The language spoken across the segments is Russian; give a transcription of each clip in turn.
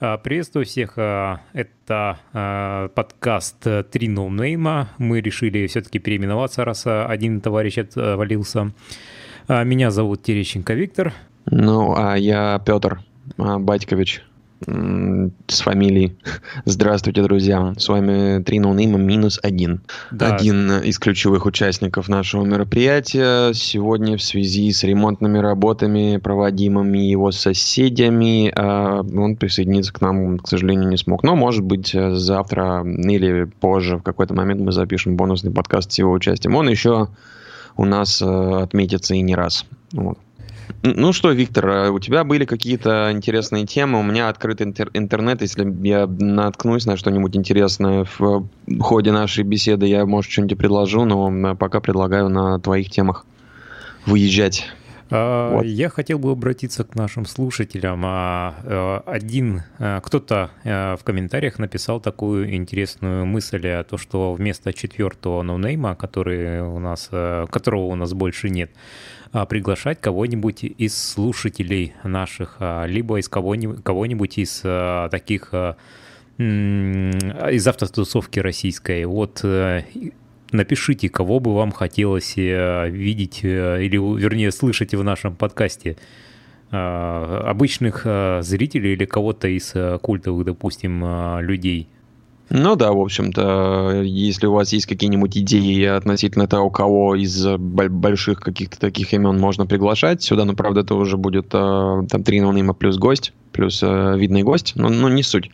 А, приветствую всех. А, это а, подкаст «Три ноунейма». Мы решили все-таки переименоваться, раз один товарищ отвалился. Меня зовут Терещенко Виктор. Ну, а я Петр Батькович с фамилией. Здравствуйте, друзья. С вами три ноунейма минус один. Да. Один из ключевых участников нашего мероприятия. Сегодня в связи с ремонтными работами, проводимыми его соседями, а, он присоединиться к нам, к сожалению, не смог. Но, может быть, завтра или позже в какой-то момент мы запишем бонусный подкаст с его участием. Он еще у нас э, отметится и не раз. Вот. Ну что, Виктор, а у тебя были какие-то интересные темы, у меня открыт интер- интернет, если я наткнусь на что-нибудь интересное в ходе нашей беседы, я, может, что-нибудь предложу, но пока предлагаю на твоих темах выезжать. А, вот. Я хотел бы обратиться к нашим слушателям. А, э, один кто-то э, в комментариях написал такую интересную мысль, о том, что вместо четвертого ноунейма, который у нас, э, которого у нас больше нет, а, приглашать кого-нибудь из слушателей наших, а, либо из кого-нибудь, кого-нибудь из а, таких из автотусовки российской. Вот э, напишите, кого бы вам хотелось э, видеть э, или, вернее, слышать в нашем подкасте. Обычных зрителей или кого-то из культовых, допустим, людей – ну да, в общем-то, если у вас есть какие-нибудь идеи относительно того, кого из больших каких-то таких имен можно приглашать сюда, но правда это уже будет э, там три ноунейма плюс гость, плюс э, видный гость, но, но не суть.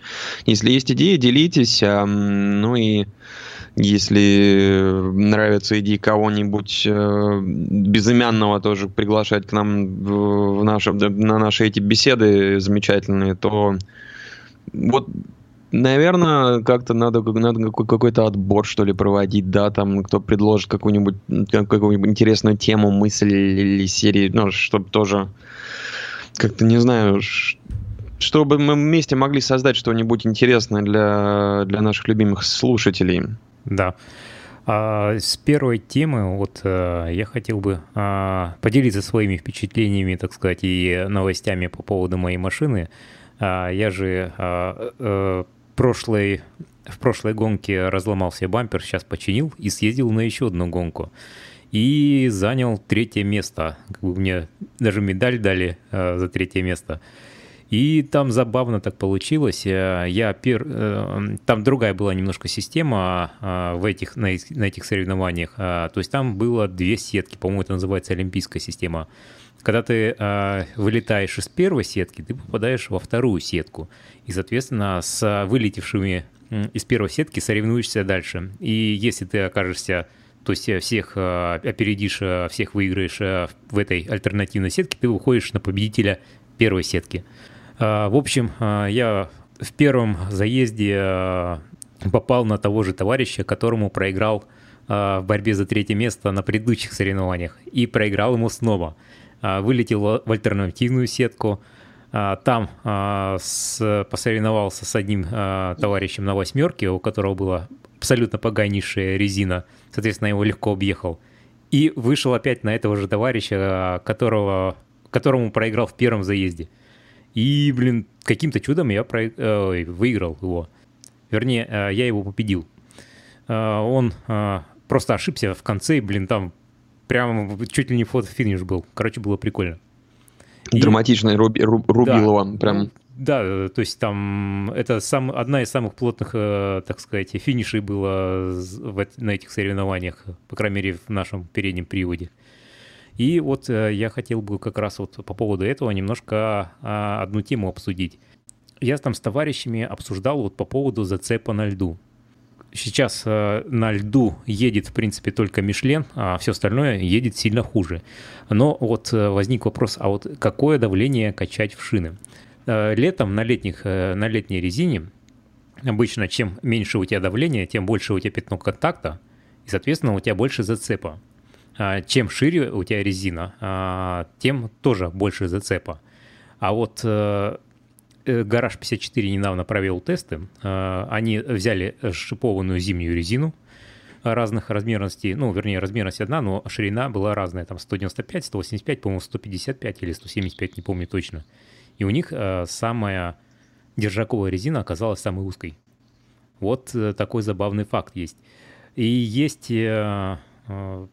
Если есть идеи, делитесь, э, ну и если нравятся идеи кого-нибудь э, безымянного тоже приглашать к нам в, в наши, на наши эти беседы замечательные, то вот Наверное, как-то надо, надо какой-то отбор, что ли, проводить, да, там, кто предложит какую-нибудь какую-нибудь интересную тему, мысль или серию, ну, чтобы тоже, как-то, не знаю, чтобы мы вместе могли создать что-нибудь интересное для, для наших любимых слушателей. Да. А с первой темы вот а, я хотел бы а, поделиться своими впечатлениями, так сказать, и новостями по поводу моей машины. А, я же а, а, прошлой, в прошлой гонке разломал себе бампер, сейчас починил и съездил на еще одну гонку. И занял третье место. Как бы мне даже медаль дали э, за третье место. И там забавно так получилось. Э, я пер... Э, там другая была немножко система э, в этих, на, на этих соревнованиях. То есть там было две сетки, по-моему, это называется олимпийская система. Когда ты э, вылетаешь из первой сетки, ты попадаешь во вторую сетку. И, соответственно, с вылетевшими из первой сетки соревнуешься дальше. И если ты окажешься, то есть всех э, опередишь, э, всех выиграешь э, в этой альтернативной сетке, ты выходишь на победителя первой сетки. Э, в общем, э, я в первом заезде э, попал на того же товарища, которому проиграл в борьбе за третье место на предыдущих соревнованиях и проиграл ему снова. А, вылетел в альтернативную сетку, а, там а, посоревновался с одним товарищем на восьмерке, у которого была абсолютно поганейшая резина, соответственно, его легко объехал. И вышел опять на этого же товарища, которого, которому проиграл в первом заезде. И, блин, каким-то чудом я про... э, выиграл его. Вернее, я его победил. Он просто ошибся в конце, и, блин, там прям чуть ли не фото-финиш был. Короче, было прикольно. И... Драматично руби, руб, рубил да, прям. Да, то есть там это сам, одна из самых плотных, э, так сказать, финишей было в, на этих соревнованиях, по крайней мере, в нашем переднем приводе. И вот э, я хотел бы как раз вот по поводу этого немножко а, одну тему обсудить. Я там с товарищами обсуждал вот по поводу зацепа на льду сейчас э, на льду едет, в принципе, только Мишлен, а все остальное едет сильно хуже. Но вот э, возник вопрос, а вот какое давление качать в шины? Э, летом на, летних, на летней резине обычно чем меньше у тебя давление, тем больше у тебя пятно контакта, и, соответственно, у тебя больше зацепа. А чем шире у тебя резина, а, тем тоже больше зацепа. А вот Гараж 54 недавно провел тесты. Э, они взяли шипованную зимнюю резину разных размерностей, ну, вернее, размерность одна, но ширина была разная, там 195, 185, по-моему, 155 или 175, не помню точно. И у них э, самая держаковая резина оказалась самой узкой. Вот э, такой забавный факт есть. И есть э, э,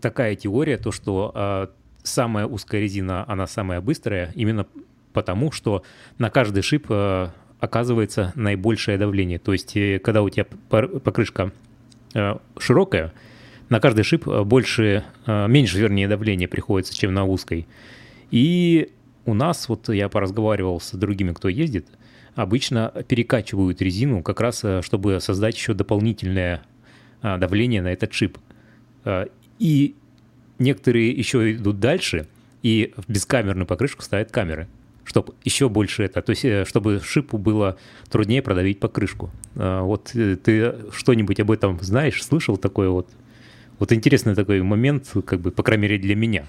такая теория, то что э, самая узкая резина, она самая быстрая, именно потому, что на каждый шип э, оказывается наибольшее давление. То есть, э, когда у тебя покрышка э, широкая, на каждый шип больше, меньше, вернее, давление приходится, чем на узкой. И у нас, вот я поразговаривал с другими, кто ездит, обычно перекачивают резину как раз, чтобы создать еще дополнительное давление на этот шип. И некоторые еще идут дальше и в бескамерную покрышку ставят камеры, чтобы еще больше это, то есть чтобы шипу было труднее продавить покрышку. Вот ты что-нибудь об этом знаешь, слышал такое вот? Вот интересный такой момент, как бы, по крайней мере, для меня.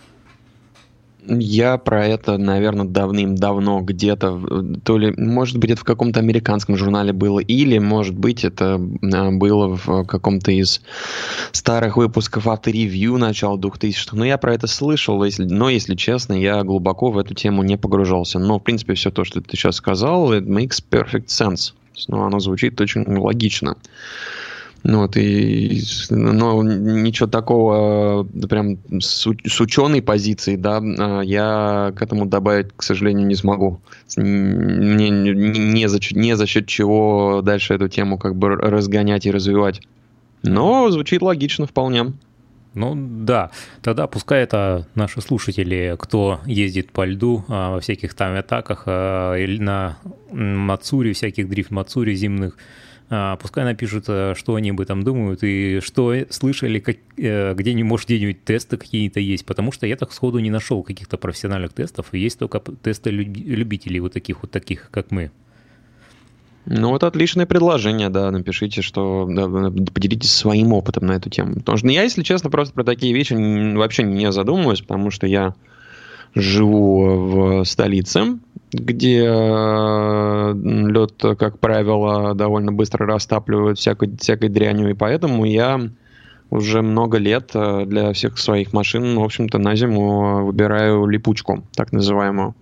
Я про это, наверное, давным-давно где-то, то ли, может быть, это в каком-то американском журнале было, или, может быть, это а, было в каком-то из старых выпусков авторевью начала 2000-х. Но я про это слышал, но, если честно, я глубоко в эту тему не погружался. Но, в принципе, все то, что ты сейчас сказал, it makes perfect sense. Ну, оно звучит очень логично. Ну, вот, и, но ничего такого э, прям с, с ученой позиции, да, а, я к этому добавить, к сожалению, не смогу. Мне не, не, за, не за счет чего дальше эту тему как бы разгонять и развивать. Но звучит логично вполне. Ну да, тогда пускай это наши слушатели, кто ездит по льду а, во всяких там атаках а, или на Мацуре, всяких дрифт Мацуре зимных, пускай напишут, э, что они об этом думают и что слышали, как, э, где-нибудь, может, где-нибудь тесты какие-то есть, потому что я так сходу не нашел каких-то профессиональных тестов, есть только тесты любителей вот таких вот таких, как мы. Ну, вот отличное предложение, да, напишите, что да, поделитесь своим опытом на эту тему. Потому что я, если честно, просто про такие вещи вообще не задумываюсь, потому что я живу в столице, где э, лед, как правило, довольно быстро растапливают всякой, всякой дрянью, и поэтому я уже много лет э, для всех своих машин, в общем-то, на зиму выбираю липучку, так называемую.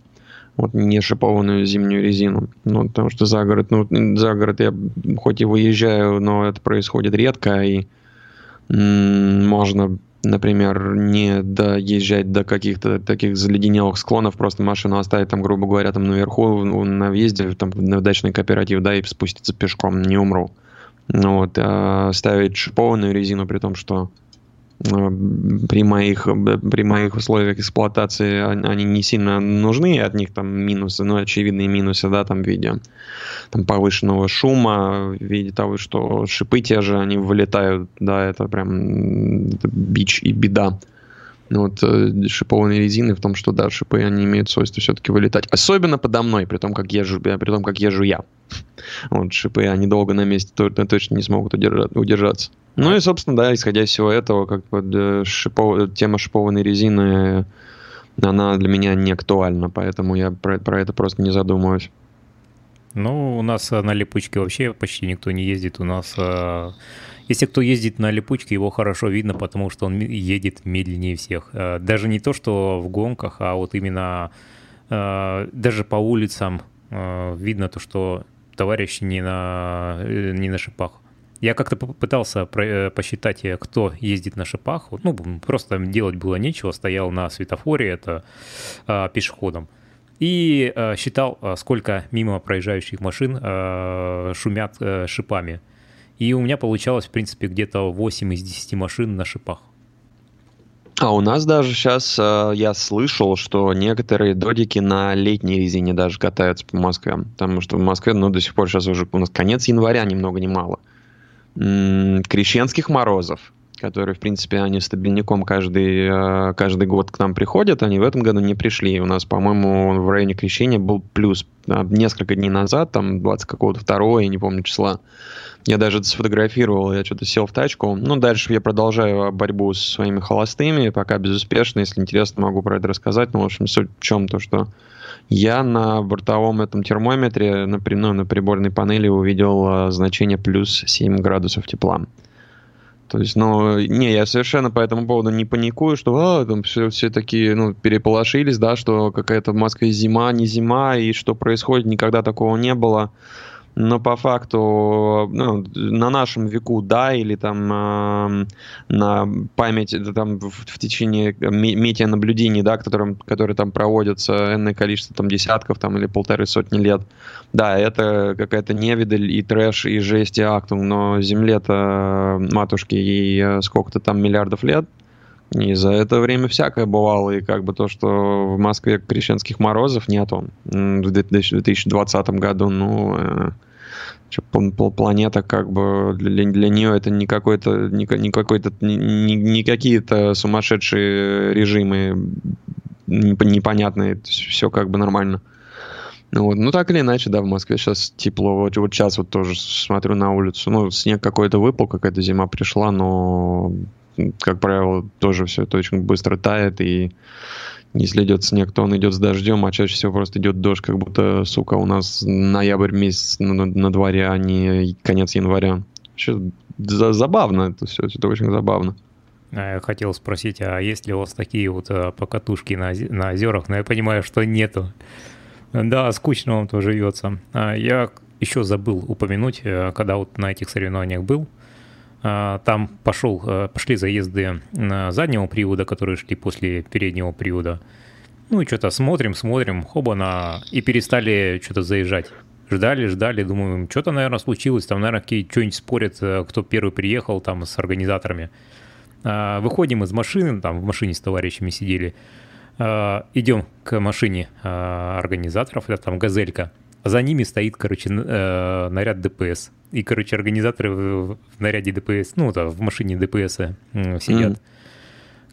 Вот не шипованную зимнюю резину. Ну, потому что за город, ну, за город я хоть и выезжаю, но это происходит редко, и м- можно например, не доезжать до каких-то таких заледенелых склонов, просто машину оставить там, грубо говоря, там наверху на въезде, там на дачный кооператив, да, и спуститься пешком, не умру. Ну вот, а ставить шипованную резину, при том, что при моих, при моих условиях эксплуатации они не сильно нужны, от них там минусы, ну, очевидные минусы, да, там в виде там, повышенного шума, в виде того, что шипы те же, они вылетают, да, это прям это бич и беда. Ну, вот э, шипованные резины в том, что да, шипы они имеют свойство все-таки вылетать. Особенно подо мной, при том, как езжу, при том, как езжу я. Вот шипы, они долго на месте точно не смогут удержаться. Ну и, собственно, да, исходя из всего этого, как бы шипов... тема шипованной резины, она для меня не актуальна, поэтому я про, про это просто не задумываюсь. Ну, у нас на липучке вообще почти никто не ездит. У нас, если кто ездит на липучке, его хорошо видно, потому что он едет медленнее всех. А, даже не то, что в гонках, а вот именно а, даже по улицам видно то, что товарищ не на, э, не на шипах. Я как-то попытался э, посчитать, э, кто ездит на шипах. Ну, просто делать было нечего. Стоял на светофоре, это пешеходом. И считал, сколько мимо проезжающих машин шумят шипами. И у меня получалось, в принципе, где-то 8 из 10 машин на шипах. А у нас даже сейчас э, я слышал, что некоторые додики на летней резине даже катаются по Москве. Потому что в Москве, ну, до сих пор сейчас уже у нас конец января, ни много ни мало крещенских морозов, которые, в принципе, они стабильником каждый, э, каждый год к нам приходят, они в этом году не пришли. У нас, по-моему, в районе крещения был плюс а, несколько дней назад, там 20 какого-то второго, я не помню числа. Я даже сфотографировал, я что-то сел в тачку. Ну, дальше я продолжаю борьбу со своими холостыми, пока безуспешно. Если интересно, могу про это рассказать. Но, в общем, суть в чем то, что я на бортовом этом термометре, на, ну, на приборной панели увидел а, значение плюс 7 градусов тепла. То есть, ну, не, я совершенно по этому поводу не паникую, что а, там все, все такие, ну, переполошились, да, что какая-то в Москве зима, не зима, и что происходит, никогда такого не было но по факту ну, на нашем веку, да, или там э, на память там в, в течение метеонаблюдений, да, которым, которые там проводятся энное количество там десятков там или полторы сотни лет, да, это какая-то невидаль и трэш и жесть и актум, но Земле-то матушки и э, сколько-то там миллиардов лет, и за это время всякое бывало, и как бы то, что в Москве крещенских морозов нету в 2020 году, ну, э, планета как бы для, для нее это не какой-то не, не какой-то не, не какие-то сумасшедшие режимы непонятные, все как бы нормально. Вот. ну так или иначе, да, в Москве сейчас тепло. Вот, вот сейчас вот тоже смотрю на улицу. Ну, снег какой-то выпал, какая-то зима пришла, но как правило, тоже все это очень быстро тает, и если идет снег, то он идет с дождем, а чаще всего просто идет дождь, как будто, сука, у нас ноябрь месяц на, на дворе, а не конец января. Вообще забавно это все, это очень забавно. А я хотел спросить, а есть ли у вас такие вот а, покатушки на, на озерах? Но я понимаю, что нету. Да, скучно вам тоже живется. А я еще забыл упомянуть, э, когда вот на этих соревнованиях был, там пошел, э, пошли заезды заднего привода, которые шли после переднего привода. Ну и что-то смотрим, смотрим, хоба на... И перестали что-то заезжать. Ждали, ждали, думаю, что-то, наверное, случилось. Там, наверное, какие что-нибудь спорят, э, кто первый приехал там с организаторами. А, выходим из машины, там в машине с товарищами сидели. А, идем к машине организаторов, это там «Газелька». За ними стоит, короче, э, наряд ДПС. И, короче, организаторы в наряде ДПС, ну, да, в машине ДПС сидят. Mm-hmm.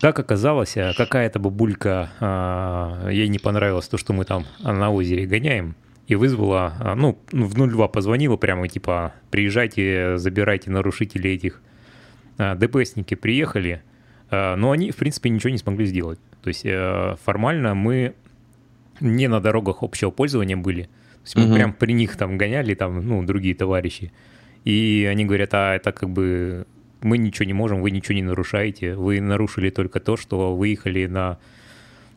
Как оказалось, э, какая-то бабулька, а, ей не понравилось то, что мы там на озере гоняем, и вызвала, а, ну, в 02 позвонила прямо, типа, приезжайте, забирайте нарушителей этих. А, DPS-ники приехали, но они, в принципе, ничего не смогли сделать. То есть э, формально мы не на дорогах общего пользования были, то есть мы угу. прям при них там гоняли, там, ну, другие товарищи. И они говорят, а это как бы мы ничего не можем, вы ничего не нарушаете. Вы нарушили только то, что выехали на,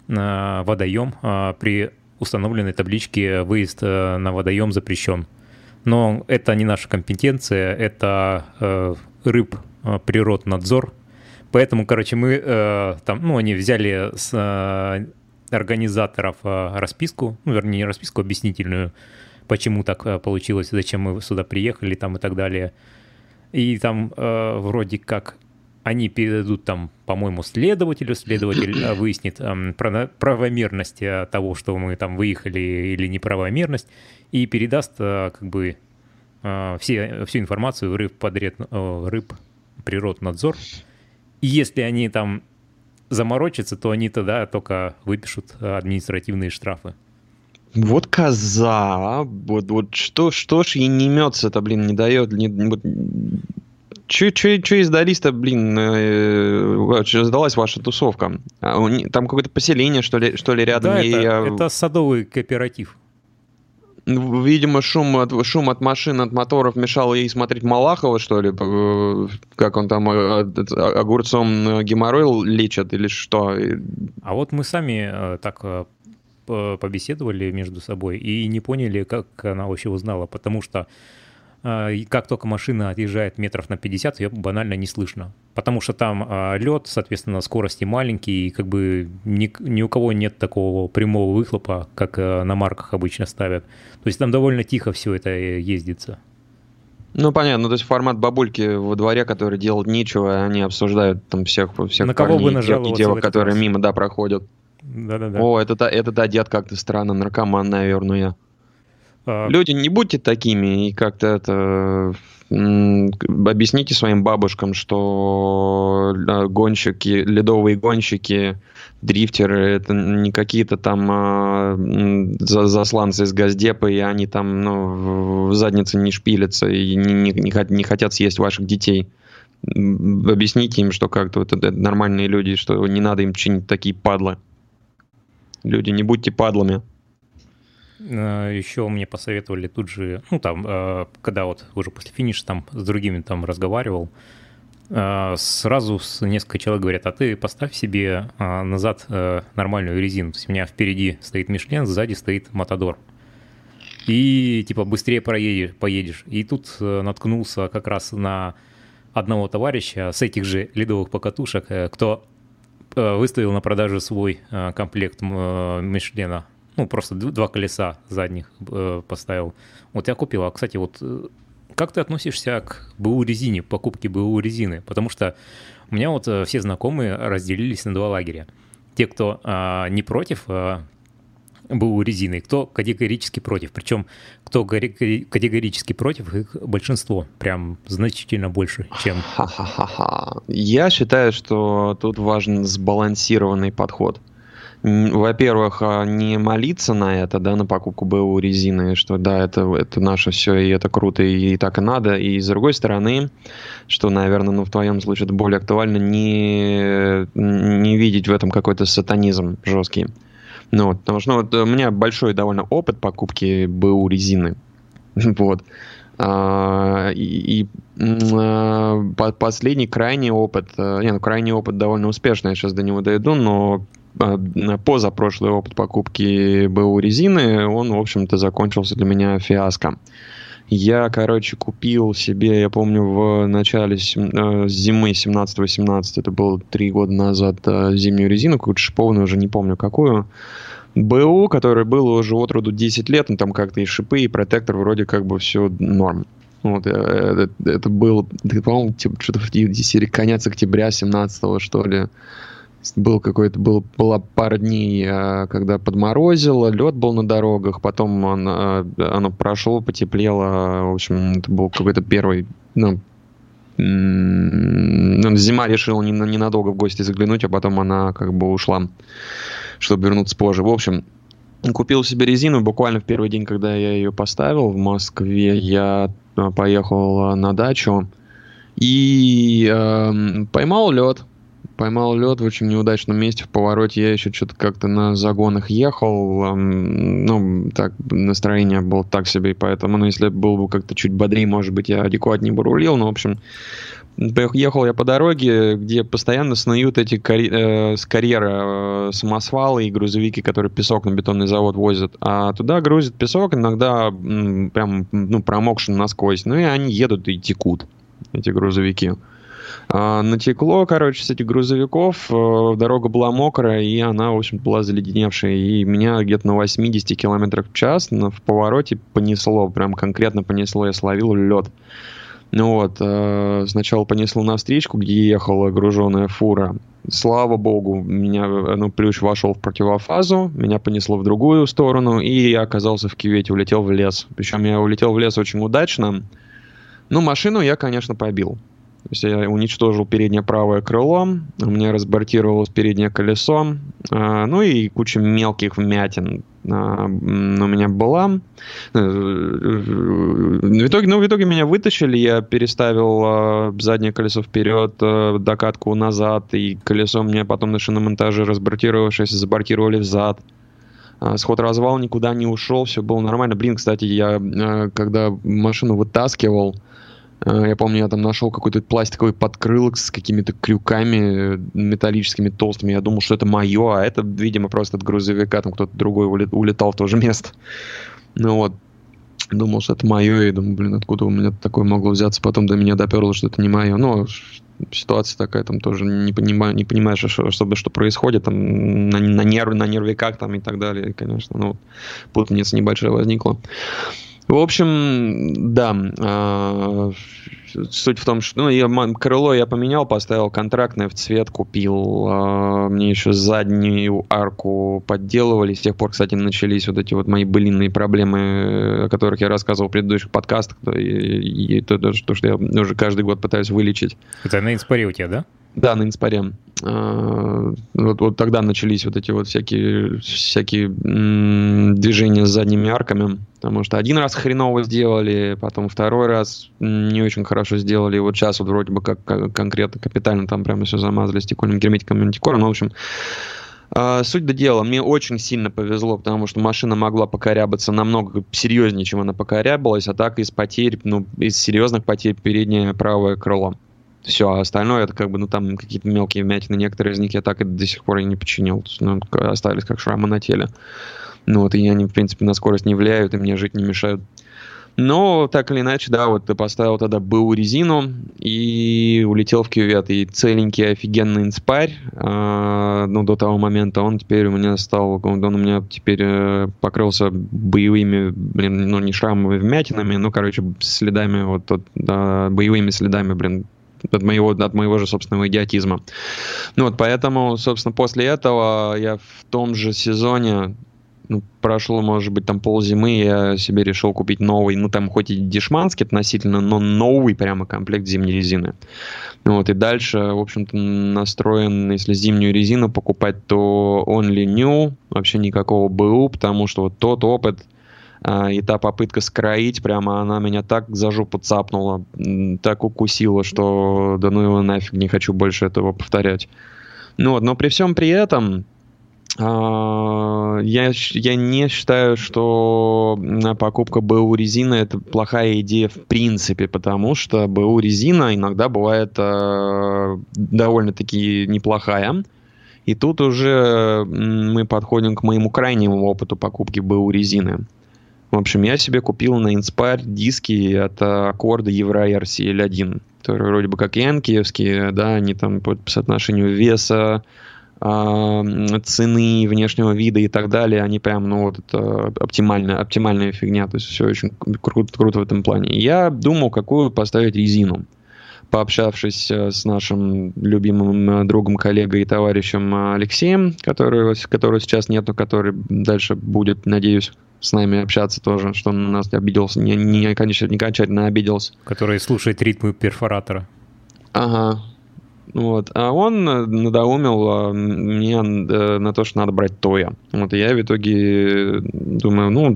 на водоем а, при установленной табличке «Выезд э, на водоем запрещен». Но это не наша компетенция, это э, рыб э, природнадзор. Поэтому, короче, мы э, там, ну, они взяли с э, организаторов э, расписку, ну, вернее, не расписку, а объяснительную, почему так э, получилось, зачем мы сюда приехали там и так далее. И там э, вроде как они передадут там, по-моему, следователю, следователь выяснит э, правомерность того, что мы там выехали или неправомерность, и передаст э, как бы э, все, всю информацию в рыб, подряд, э, рыб природнадзор. И если они там заморочиться, то они тогда только выпишут административные штрафы. Вот коза, вот, вот что, что ж ей не мется-то, блин, не дает, не, вот, Че, че, че издались-то, блин, э, сдалась ваша тусовка? А, там какое-то поселение, что ли, что ли рядом? Да, это, я... это садовый кооператив. Видимо, шум от, шум от машин, от моторов мешал ей смотреть Малахова, что ли? Э, как он там э, огурцом э, геморрой лечат или что? А вот мы сами так побеседовали между собой и не поняли, как она вообще узнала, потому что а, как только машина отъезжает метров на 50, ее банально не слышно. Потому что там а, лед, соответственно, скорости маленькие, и как бы ни, ни у кого нет такого прямого выхлопа, как а, на марках обычно ставят. То есть там довольно тихо все это э, ездится. Ну, понятно, то есть формат бабульки во дворе, которые делают нечего, они обсуждают там всех, всех на кого парней бы и девок, которые раз? мимо, да, проходят. Да-да-да. О, это, это, это дед как-то странно, наркоман, наверное. А... Люди, не будьте такими и как-то это объясните своим бабушкам, что гонщики, ледовые гонщики, дрифтеры, это не какие-то там а, засланцы из Газдепа, и они там ну, в заднице не шпилятся и не, не, не хотят съесть ваших детей. Объясните им, что как-то вот это, нормальные люди, что не надо им чинить такие падлы. Люди, не будьте падлами. Э, Еще мне посоветовали тут же, ну там, э, когда вот уже после финиша там с другими там разговаривал, сразу несколько человек говорят, а ты поставь себе назад нормальную резину. То есть у меня впереди стоит Мишлен, сзади стоит Матадор. И типа быстрее проедешь, поедешь. И тут наткнулся как раз на одного товарища с этих же ледовых покатушек, кто выставил на продажу свой комплект Мишлена ну, просто два колеса задних э, поставил. Вот я купил. А, кстати, вот э, как ты относишься к БУ резине, покупке БУ резины? Потому что у меня вот э, все знакомые разделились на два лагеря. Те, кто э, не против э, БУ резины, кто категорически против. Причем, кто категорически против, их большинство. Прям значительно больше, чем... Ха-ха-ха. Я считаю, что тут важен сбалансированный подход во-первых, а, не молиться на это, да, на покупку БУ резины, что да, это, это наше все, и это круто, и, и так и надо. И с другой стороны, что, наверное, ну, в твоем случае это более актуально, не, не видеть в этом какой-то сатанизм жесткий. Ну, вот, потому что ну, вот, у меня большой довольно опыт покупки БУ резины. Вот. А, и, и а, последний крайний опыт, а, не, ну крайний опыт довольно успешный, я сейчас до него дойду, но позапрошлый опыт покупки БУ резины, он, в общем-то, закончился для меня фиаско. Я, короче, купил себе, я помню, в начале э, зимы 17-18, это было три года назад, э, зимнюю резину, какую-то шиповную, уже не помню какую. БУ, который был уже от роду 10 лет, ну там как-то и шипы, и протектор вроде как бы все норм. Вот, это, это был, по-моему, типа, что-то в серии конец октября 17 что ли был какой-то, был, была пара дней, а, когда подморозило, лед был на дорогах, потом он, а, оно прошло, потеплело, в общем, это был какой-то первый, ну, зима решила ненадолго в гости заглянуть, а потом она как бы ушла, чтобы вернуться позже. В общем, купил себе резину, буквально в первый день, когда я ее поставил в Москве, я а, поехал на дачу и э, поймал лед поймал лед в очень неудачном месте в повороте. Я еще что-то как-то на загонах ехал. Ну, так, настроение было так себе, и поэтому, ну, если был бы как-то чуть бодрее, может быть, я адекватнее бы рулил. Но, в общем, ехал я по дороге, где постоянно снуют эти карь... э, с карьера э, самосвалы и грузовики, которые песок на бетонный завод возят. А туда грузят песок, иногда м, прям ну, промокшим насквозь. Ну и они едут и текут, эти грузовики. А, натекло, короче, с этих грузовиков, э, дорога была мокрая, и она, в общем была заледеневшая. И меня где-то на 80 км в час в повороте понесло, прям конкретно понесло, я словил лед. Ну вот, э, сначала понесло на встречку, где ехала груженная фура. Слава богу, меня, ну, плющ вошел в противофазу, меня понесло в другую сторону, и я оказался в кювете, улетел в лес. Причем я улетел в лес очень удачно. Ну, машину я, конечно, побил. То есть я уничтожил переднее правое крыло, у меня разбортировалось переднее колесо, а, ну и куча мелких вмятин а, у меня была. Э, в итоге, ну, в итоге меня вытащили, я переставил а, заднее колесо вперед, докатку назад, и колесо мне потом на шиномонтаже разбортировавшись забортировали взад. Сход развал никуда не ушел, все было нормально. Блин, кстати, я когда машину вытаскивал, Э, я помню, я там нашел какой-то пластиковый подкрылок с какими-то крюками э, металлическими толстыми. Я думал, что это мое, а это, видимо, просто от грузовика. Там кто-то другой улетал в то же место. Ну вот. Думал, что это мое, и думаю, блин, откуда у меня такое могло взяться. Потом до меня доперло, что это не мое. Но ситуация такая, там тоже не, понимаю, не понимаешь, что, что, происходит, там, на, на, нерв, на нервиках там и так далее, конечно. Ну, путаница небольшая возникла. В общем, да. Э, суть в том, что ну, я, крыло я поменял, поставил контрактное в цвет, купил. Э, мне еще заднюю арку подделывали. С тех пор, кстати, начались вот эти вот мои былинные проблемы, о которых я рассказывал в предыдущих подкастах. И, и то, то, что я уже каждый год пытаюсь вылечить. Это на инспаре у тебя, да? Да, на инспаре. А, вот, вот тогда начались вот эти вот всякие, всякие движения с задними арками. Потому что один раз хреново сделали, потом второй раз не очень хорошо сделали. И вот сейчас вот вроде бы как, как конкретно капитально там прямо все замазали стекольным герметиком мантикором. Ну, в общем, Uh, суть до дела, мне очень сильно повезло, потому что машина могла покорябаться намного серьезнее, чем она покорябалась, а так из потерь, ну, из серьезных потерь переднее правое крыло. Все, а остальное это как бы, ну там какие-то мелкие вмятины, некоторые из них я так и до сих пор и не починил, ну, остались как шрамы на теле. Ну вот, и они, в принципе, на скорость не влияют, и мне жить не мешают. Но, так или иначе, да, вот ты поставил тогда БУ резину и улетел в кювет. И целенький офигенный инспарь, э, ну, до того момента, он теперь у меня стал, он у меня теперь э, покрылся боевыми, блин, ну, не шрамами, вмятинами, ну, короче, следами, вот, от, да, боевыми следами, блин, от моего, от моего же собственного идиотизма. Ну вот, поэтому, собственно, после этого я в том же сезоне ну, прошло, может быть, там ползимы, я себе решил купить новый, ну, там хоть и дешманский относительно, но новый прямо комплект зимней резины. Вот, и дальше, в общем-то, настроен, если зимнюю резину покупать, то only new, вообще никакого БУ, потому что вот тот опыт, и та попытка скроить, прямо она меня так за жопу цапнула, так укусила, что да ну его нафиг, не хочу больше этого повторять. Ну вот, но при всем при этом, а, я, я не считаю, что покупка БУ резины это плохая идея в принципе, потому что БУ резина иногда бывает э, довольно-таки неплохая. И тут уже мы подходим к моему крайнему опыту покупки БУ резины. В общем, я себе купил на Inspire диски от аккорда Евро RCL1, которые вроде бы как янкиевские, да, они там по соотношению веса, цены, внешнего вида и так далее, они прям, ну вот, это оптимальная, оптимальная фигня, то есть все очень круто, круто в этом плане. Я думал, какую поставить резину. Пообщавшись э, с нашим любимым э, другом, коллегой и товарищем э, Алексеем, которого, которого сейчас нет, но который дальше будет, надеюсь, с нами общаться тоже, что он на нас обиделся, не, не, конечно, не окончательно обиделся. Который слушает ритмы перфоратора. Ага, вот. А он надоумил а, мне э, на то, что надо брать Тоя. Вот. И я в итоге думаю, ну,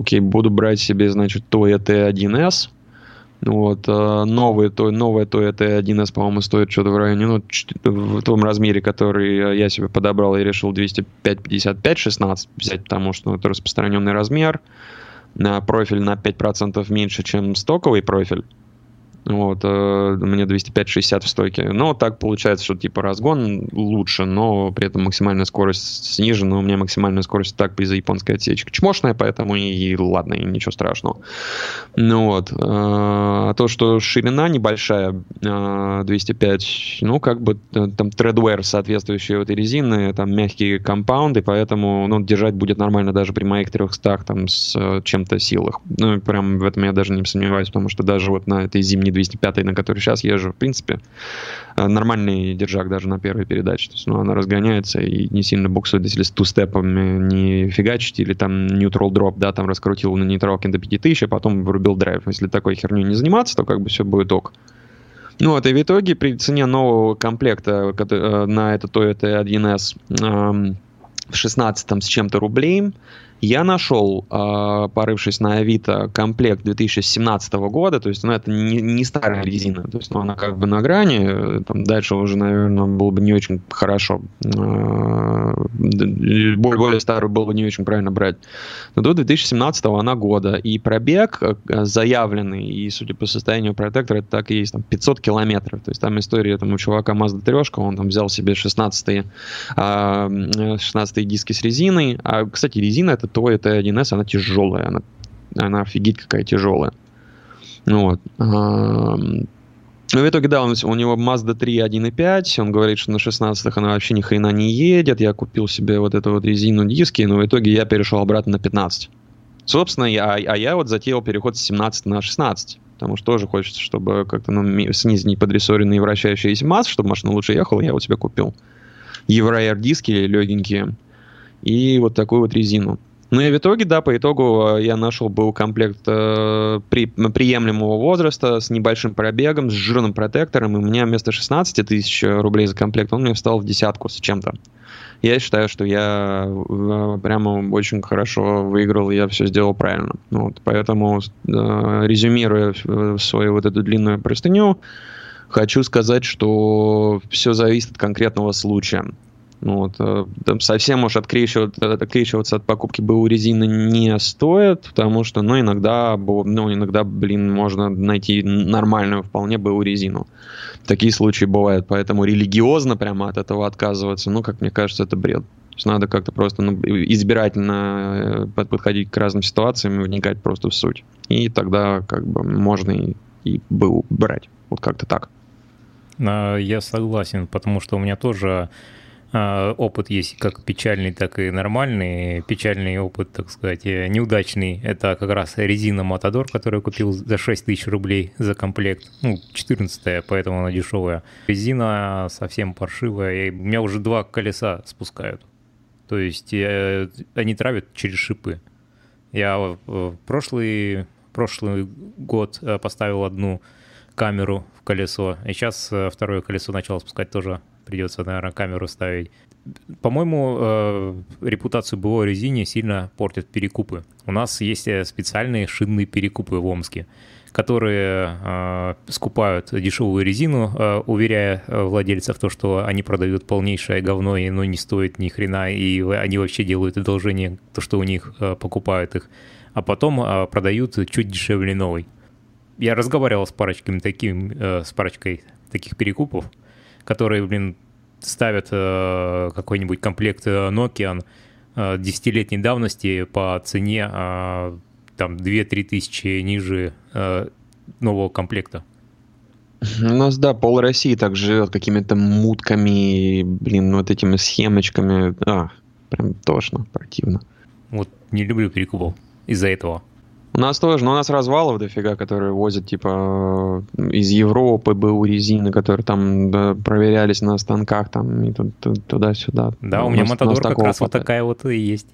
окей, буду брать себе, значит, Тоя T1S. Вот, а, новый, то, новая Toyota T1S, по-моему, стоит что-то в районе, ну, в том размере, который я себе подобрал, я решил 205, 55, 16 взять, потому что ну, это распространенный размер. Профиль на 5% меньше, чем стоковый профиль. Вот, э, мне 205-60 в стойке. Но так получается, что типа разгон лучше, но при этом максимальная скорость снижена. У меня максимальная скорость так из-за японской отсечки чмошная, поэтому и, и ладно, и ничего страшного. Ну вот. А то, что ширина небольшая, 205, э, ну как бы э, там тредвер соответствующий этой резины, там мягкие компаунды, поэтому ну, держать будет нормально даже при моих 300 там с чем-то силах. Ну, прям в этом я даже не сомневаюсь, потому что даже вот на этой зимней 205, на которой сейчас езжу, в принципе, э, нормальный держак даже на первой передаче. То есть, ну, она разгоняется и не сильно буксует, если с тустепами не фигачить, или там neutral drop, да, там раскрутил на нейтралке до 5000, а потом врубил драйв. Если такой херню не заниматься, то как бы все будет ок. Ну вот, и в итоге при цене нового комплекта э, на это Toyota 1S эм, в 16 с чем-то рублей я нашел, э, порывшись на Авито, комплект 2017 года, то есть ну, это не, не старая резина, то есть ну, она как бы на грани, там, дальше уже, наверное, было бы не очень хорошо, э, более, более старую было бы не очень правильно брать. Но до 2017 она года, и пробег э, заявленный, и судя по состоянию протектора, это так и есть, там 500 километров, то есть там история там, у чувака Mazda 3, он там взял себе 16 16 диски с резиной, а, кстати, резина это то это 1С, она тяжелая, она, она офигеть какая тяжелая. Ну вот. Но в итоге, да, он, у него Mazda 3 1.5, он говорит, что на 16-х она вообще ни хрена не едет, я купил себе вот эту вот резину диски, но в итоге я перешел обратно на 15. Собственно, я, а я вот затеял переход с 17 на 16, потому что тоже хочется, чтобы как-то ну, снизить подрессоренный вращающийся масс, чтобы машина лучше ехала, я вот себе купил. Евроэр диски легенькие и вот такую вот резину. Ну и в итоге, да, по итогу э, я нашел был комплект э, при, приемлемого возраста с небольшим пробегом, с жирным протектором, и меня вместо 16 тысяч рублей за комплект он мне встал в десятку с чем-то. Я считаю, что я э, прямо очень хорошо выиграл, я все сделал правильно. Вот, поэтому, э, резюмируя свою вот эту длинную простыню, хочу сказать, что все зависит от конкретного случая. Ну, вот, э, там совсем уж открещиваться, открещиваться от покупки БУ резины не стоит, потому что, ну, иногда, ну, иногда, блин, можно найти нормальную вполне БУ резину. Такие случаи бывают, поэтому религиозно прямо от этого отказываться, ну, как мне кажется, это бред. То есть надо как-то просто ну, избирательно э, подходить к разным ситуациям и вникать просто в суть. И тогда как бы можно и, и БУ брать. Вот как-то так. А, я согласен, потому что у меня тоже опыт есть как печальный, так и нормальный. Печальный опыт, так сказать, э, неудачный. Это как раз резина Матадор, которую купил за 6 тысяч рублей за комплект. Ну, 14 поэтому она дешевая. Резина совсем паршивая. И у меня уже два колеса спускают. То есть э, они травят через шипы. Я в прошлый, прошлый год э, поставил одну камеру в колесо, и сейчас второе колесо начало спускать тоже придется, наверное, камеру ставить. По-моему, э, репутацию БО резине сильно портят перекупы. У нас есть э, специальные шинные перекупы в Омске, которые э, скупают дешевую резину, э, уверяя э, владельцев то, что они продают полнейшее говно, и оно не стоит ни хрена, и они вообще делают одолжение, то, что у них э, покупают их, а потом э, продают чуть дешевле новый. Я разговаривал с парочками таким, э, с парочкой таких перекупов, которые, блин, ставят э, какой-нибудь комплект э, Nokia э, десятилетней давности по цене э, там 2-3 тысячи ниже э, нового комплекта. У нас, да, пол России так живет какими-то мутками, блин, вот этими схемочками. А, прям тошно, противно. Вот не люблю перекупов из-за этого. У нас тоже, но у нас развалов дофига, которые возят, типа, из Европы БУ резины, которые там да, проверялись на станках, там, и туда-сюда. Да, у, меня нас, Матадор как раз вот такая вот и есть.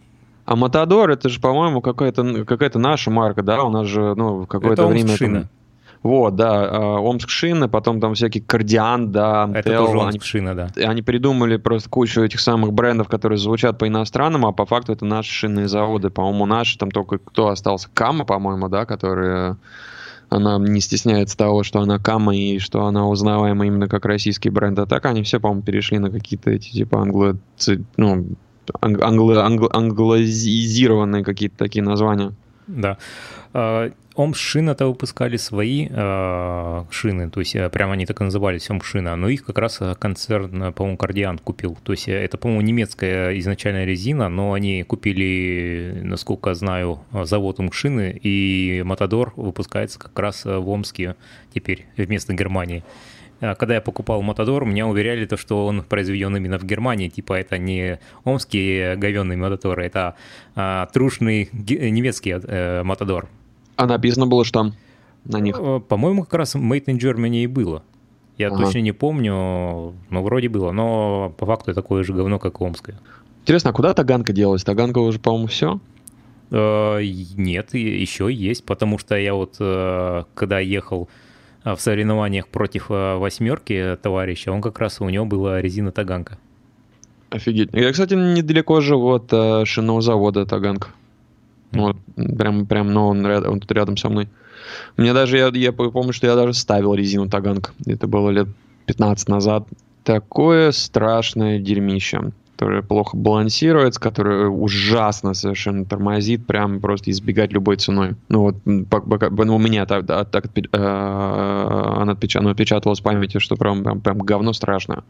А Матадор, это же, по-моему, какая-то какая наша марка, да? У нас же, ну, какое-то время... Шина. Вот, да, а, Омск шины, потом там всякий Кардиан, да. Это тоже Омск шина, да. Они придумали просто кучу этих самых брендов, которые звучат по-иностранному, а по факту это наши шинные заводы. По-моему, наши, там только кто остался? Кама, по-моему, да, которые она не стесняется того, что она Кама и что она узнаваема именно как российский бренд. А так они все, по-моему, перешли на какие-то эти типа англо... ну, англо... англо... англозированные какие-то такие названия. Да. А, Омс шина-то выпускали свои э, шины, то есть э, прямо они так и назывались Омс шина, но их как раз э, концерн, по-моему, Кардиан купил. То есть это, по-моему, немецкая изначальная резина, но они купили, насколько знаю, завод Омс шины, и Матадор выпускается как раз в Омске теперь вместо Германии. Когда я покупал Матадор, меня уверяли, то, что он произведен именно в Германии. Типа это не омские говенные Матадоры, это а, трушный немецкий а, Матадор. А написано было, что там на них? Э, по-моему, как раз Made in Germany и было. Я ага. точно не помню, но вроде было. Но по факту такое же говно, как Омское. Интересно, а куда Таганка делась? Таганка уже, по-моему, все? Э, нет, еще есть, потому что я вот, э, когда ехал в соревнованиях против восьмерки товарища, он как раз, у него была резина Таганка. Офигеть. Я, кстати, недалеко живу от шинного завода Таганка. Вот, прям, прям, но он, ряд, он тут рядом со мной. Мне даже, я, я помню, что я даже ставил резину Таганг. Это было лет 15 назад. Такое страшное дерьмище, которое плохо балансируется, которое ужасно совершенно тормозит, прям просто избегать любой ценой. Ну вот, по, по, ну, у меня так, так, э, она, отпеч, она отпечаталась в памяти, что прям, прям, прям говно страшное.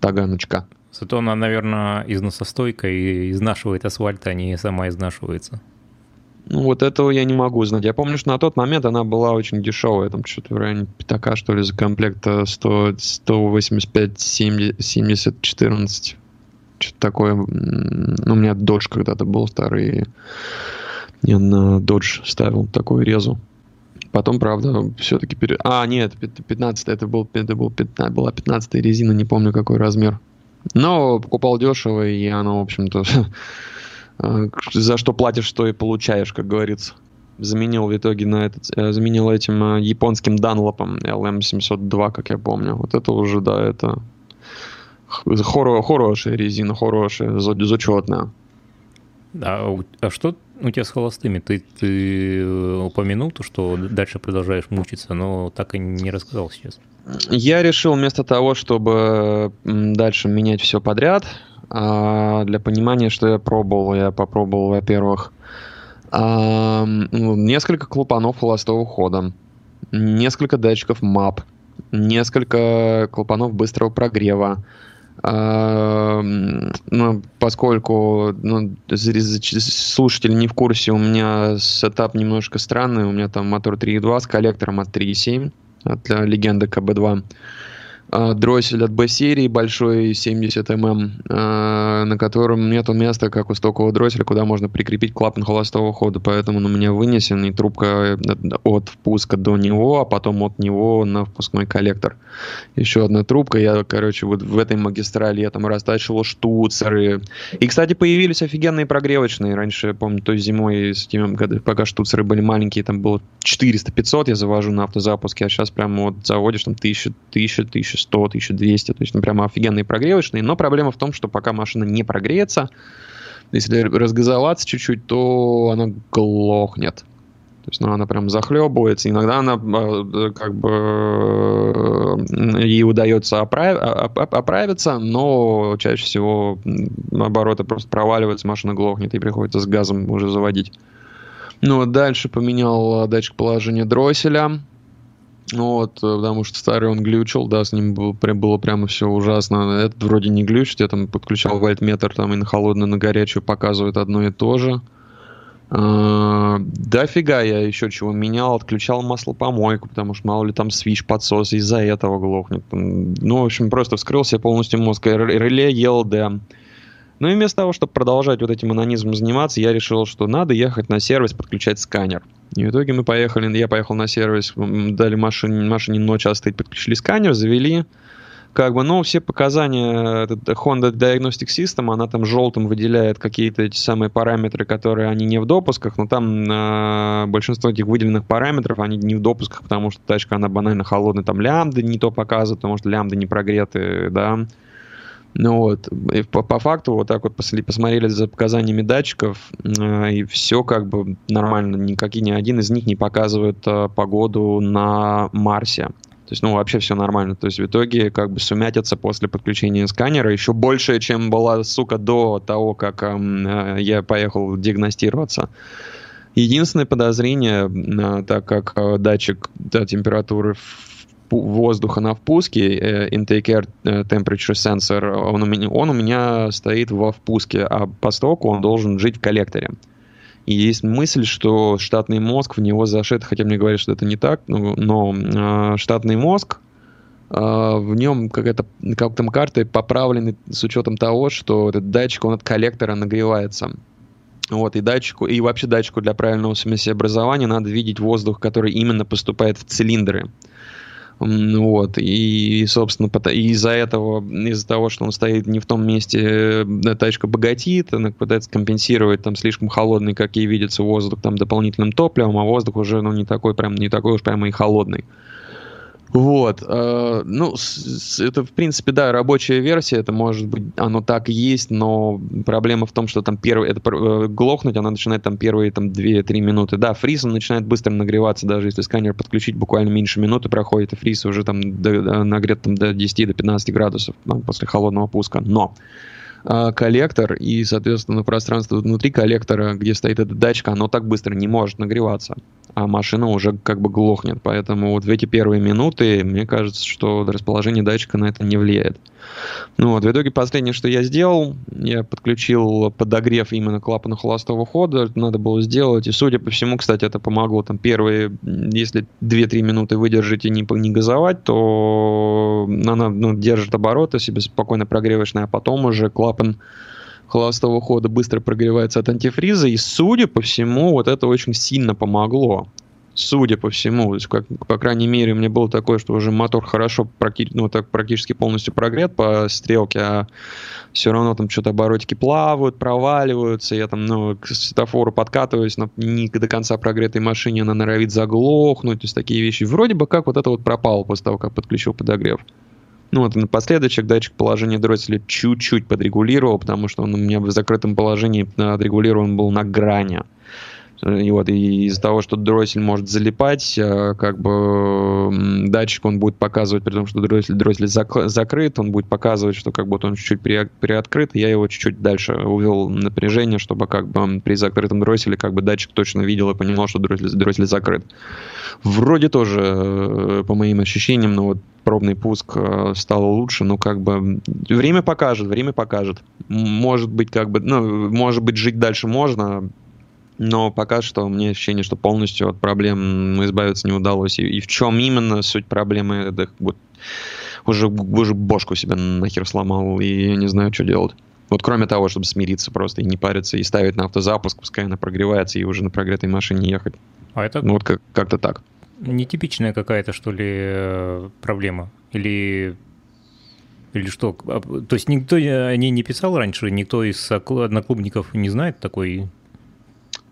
Таганочка. Зато она, наверное, износостойкая и изнашивает асфальт, а не сама изнашивается. Ну, вот этого я не могу знать. Я помню, что на тот момент она была очень дешевая. Там что-то в районе пятака, что ли, за комплект 100, 185, 70, 70, 14. Что-то такое. Ну, у меня Dodge когда-то был старый. Я на Dodge ставил такую резу. Потом, правда, все-таки... Пере... А, нет, 15 это, был, это был 15, была 15 резина, не помню какой размер. Но покупал дешево, и она, в общем-то, Э, за что платишь, что и получаешь, как говорится. Заменил в итоге на этот, э, заменил этим э, японским данлопом LM702, как я помню. Вот это уже, да, это хоро, хорошая резина, хорошая, зачетная. А, а что у тебя с холостыми? Ты, ты упомянул то, что дальше продолжаешь мучиться, но так и не рассказал сейчас. Я решил вместо того, чтобы дальше менять все подряд, А для понимания, что я пробовал, я попробовал, во-первых, а, несколько клапанов холостого хода, несколько датчиков MAP, несколько клапанов быстрого прогрева, ну, поскольку ну, слушатели не в курсе, у меня setup немножко странный. У меня там мотор 3.2 с коллектором от 3.7 от легенды КБ2. А, дроссель от B-серии большой 70 мм, а, на котором нету места, как у стокового дросселя, куда можно прикрепить клапан холостого хода, поэтому на меня вынесен и трубка от впуска до него, а потом от него на впускной коллектор. Еще одна трубка, я, короче, вот в этой магистрали я там растачивал штуцеры. И, кстати, появились офигенные прогревочные. Раньше, помню, той зимой, с тем, когда, пока штуцеры были маленькие, там было 400-500 я завожу на автозапуске, а сейчас прямо вот заводишь там 1000, 1000, 1000 1100, 1200, то есть ну, прямо офигенные прогревочные, но проблема в том, что пока машина не прогреется, если разгазоваться чуть-чуть, то она глохнет. То есть, ну, она прям захлебывается. Иногда она э, как бы э, ей удается оправ... оправиться, но чаще всего наоборот, это просто проваливается, машина глохнет и приходится с газом уже заводить. Ну, дальше поменял датчик положения дросселя. Ну вот, э, потому что старый он глючил, да, с ним было, было прямо все ужасно. Этот вроде не глючит, я там подключал вольтметр, там и на холодную, на горячую показывает одно и то же. А, дофига я еще чего менял, отключал маслопомойку, потому что мало ли там свич подсос из-за этого глохнет. Ну, в общем, просто вскрыл себе полностью мозг. Реле ELD. Ну и вместо того, чтобы продолжать вот этим анонизмом заниматься, я решил, что надо ехать на сервис, подключать сканер. И в итоге мы поехали, я поехал на сервис, дали машине, машине ночь остыть, подключили сканер, завели. Как бы, ну, все показания Honda Diagnostic System, она там желтым выделяет какие-то эти самые параметры, которые они не в допусках, но там э, большинство этих выделенных параметров, они не в допусках, потому что тачка, она банально холодная, там лямбды не то показывает, потому что лямбды не прогреты, да. Ну вот, и по, по факту вот так вот посмотрели за показаниями датчиков, э, и все как бы нормально, никакие, ни один из них не показывает э, погоду на Марсе. То есть, ну, вообще все нормально. То есть, в итоге, как бы, сумятица после подключения сканера еще больше, чем была, сука, до того, как эм, э, я поехал диагностироваться. Единственное подозрение, э, так как э, датчик да, температуры воздуха на впуске, э, intake air э, temperature sensor, он у, меня, он у меня стоит во впуске, а по стоку он должен жить в коллекторе. И есть мысль, что штатный мозг в него зашит, хотя мне говорят, что это не так, но, но э, штатный мозг, э, в нем какая-то как там карты поправлены с учетом того, что этот датчик, он от коллектора нагревается. Вот, и датчику, и вообще датчику для правильного смесеобразования надо видеть воздух, который именно поступает в цилиндры. Вот. И, собственно, из-за этого, из-за того, что он стоит не в том месте, э, тачка богатит, она пытается компенсировать там слишком холодный, как ей видится, воздух там дополнительным топливом, а воздух уже ну, не такой прям, не такой уж прямо и холодный. Вот. Э, ну, это, в принципе, да, рабочая версия, это может быть, оно так и есть, но проблема в том, что там первый, это э, глохнуть, она начинает там первые там 2-3 минуты. Да, фриз, он начинает быстро нагреваться, даже если сканер подключить, буквально меньше минуты проходит, и фриз уже там до, до, нагрет там до 10-15 до 15 градусов там, после холодного пуска. Но э, коллектор и, соответственно, пространство внутри коллектора, где стоит эта датчика, оно так быстро не может нагреваться а машина уже как бы глохнет. Поэтому вот в эти первые минуты, мне кажется, что расположение датчика на это не влияет. Ну вот, в итоге последнее, что я сделал, я подключил подогрев именно клапана холостого хода, это надо было сделать, и судя по всему, кстати, это помогло там первые, если 2-3 минуты выдержать и не, не газовать, то она ну, держит обороты себе спокойно прогревочная, а потом уже клапан холостого хода быстро прогревается от антифриза, и, судя по всему, вот это очень сильно помогло. Судя по всему, то есть, как, по крайней мере, меня было такое, что уже мотор хорошо, практи, ну, так, практически полностью прогрет по стрелке, а все равно там что-то оборотики плавают, проваливаются, я там, ну, к светофору подкатываюсь, но не до конца прогретой машине она норовит заглохнуть, то есть такие вещи. Вроде бы как вот это вот пропало после того, как подключил подогрев. Ну вот напоследочек датчик положения дросселя чуть-чуть подрегулировал, потому что он у меня в закрытом положении отрегулирован был на грани. И вот и из-за того, что дроссель может залипать, э, как бы датчик он будет показывать, при том, что дроссель, дроссель зак- закрыт, он будет показывать, что как будто он чуть-чуть при, приоткрыт. Я его чуть-чуть дальше увел напряжение, чтобы как бы при закрытом дросселе как бы датчик точно видел и понимал, что дроссель, дроссель закрыт. Вроде тоже, э, по моим ощущениям, ну вот пробный пуск э, стало лучше, но как бы время покажет, время покажет. Может быть, как бы, ну, может быть, жить дальше можно, но пока что у меня ощущение, что полностью от проблем избавиться не удалось. И, и в чем именно суть проблемы, это вот уже, уже бошку себя нахер сломал, и я не знаю, что делать. Вот кроме того, чтобы смириться просто и не париться, и ставить на автозапуск, пускай она прогревается, и уже на прогретой машине ехать. А это... Ну вот как- как-то так. Нетипичная какая-то, что ли, э, проблема? Или или что? А, то есть никто о ней не писал раньше, никто из одноклубников не знает такой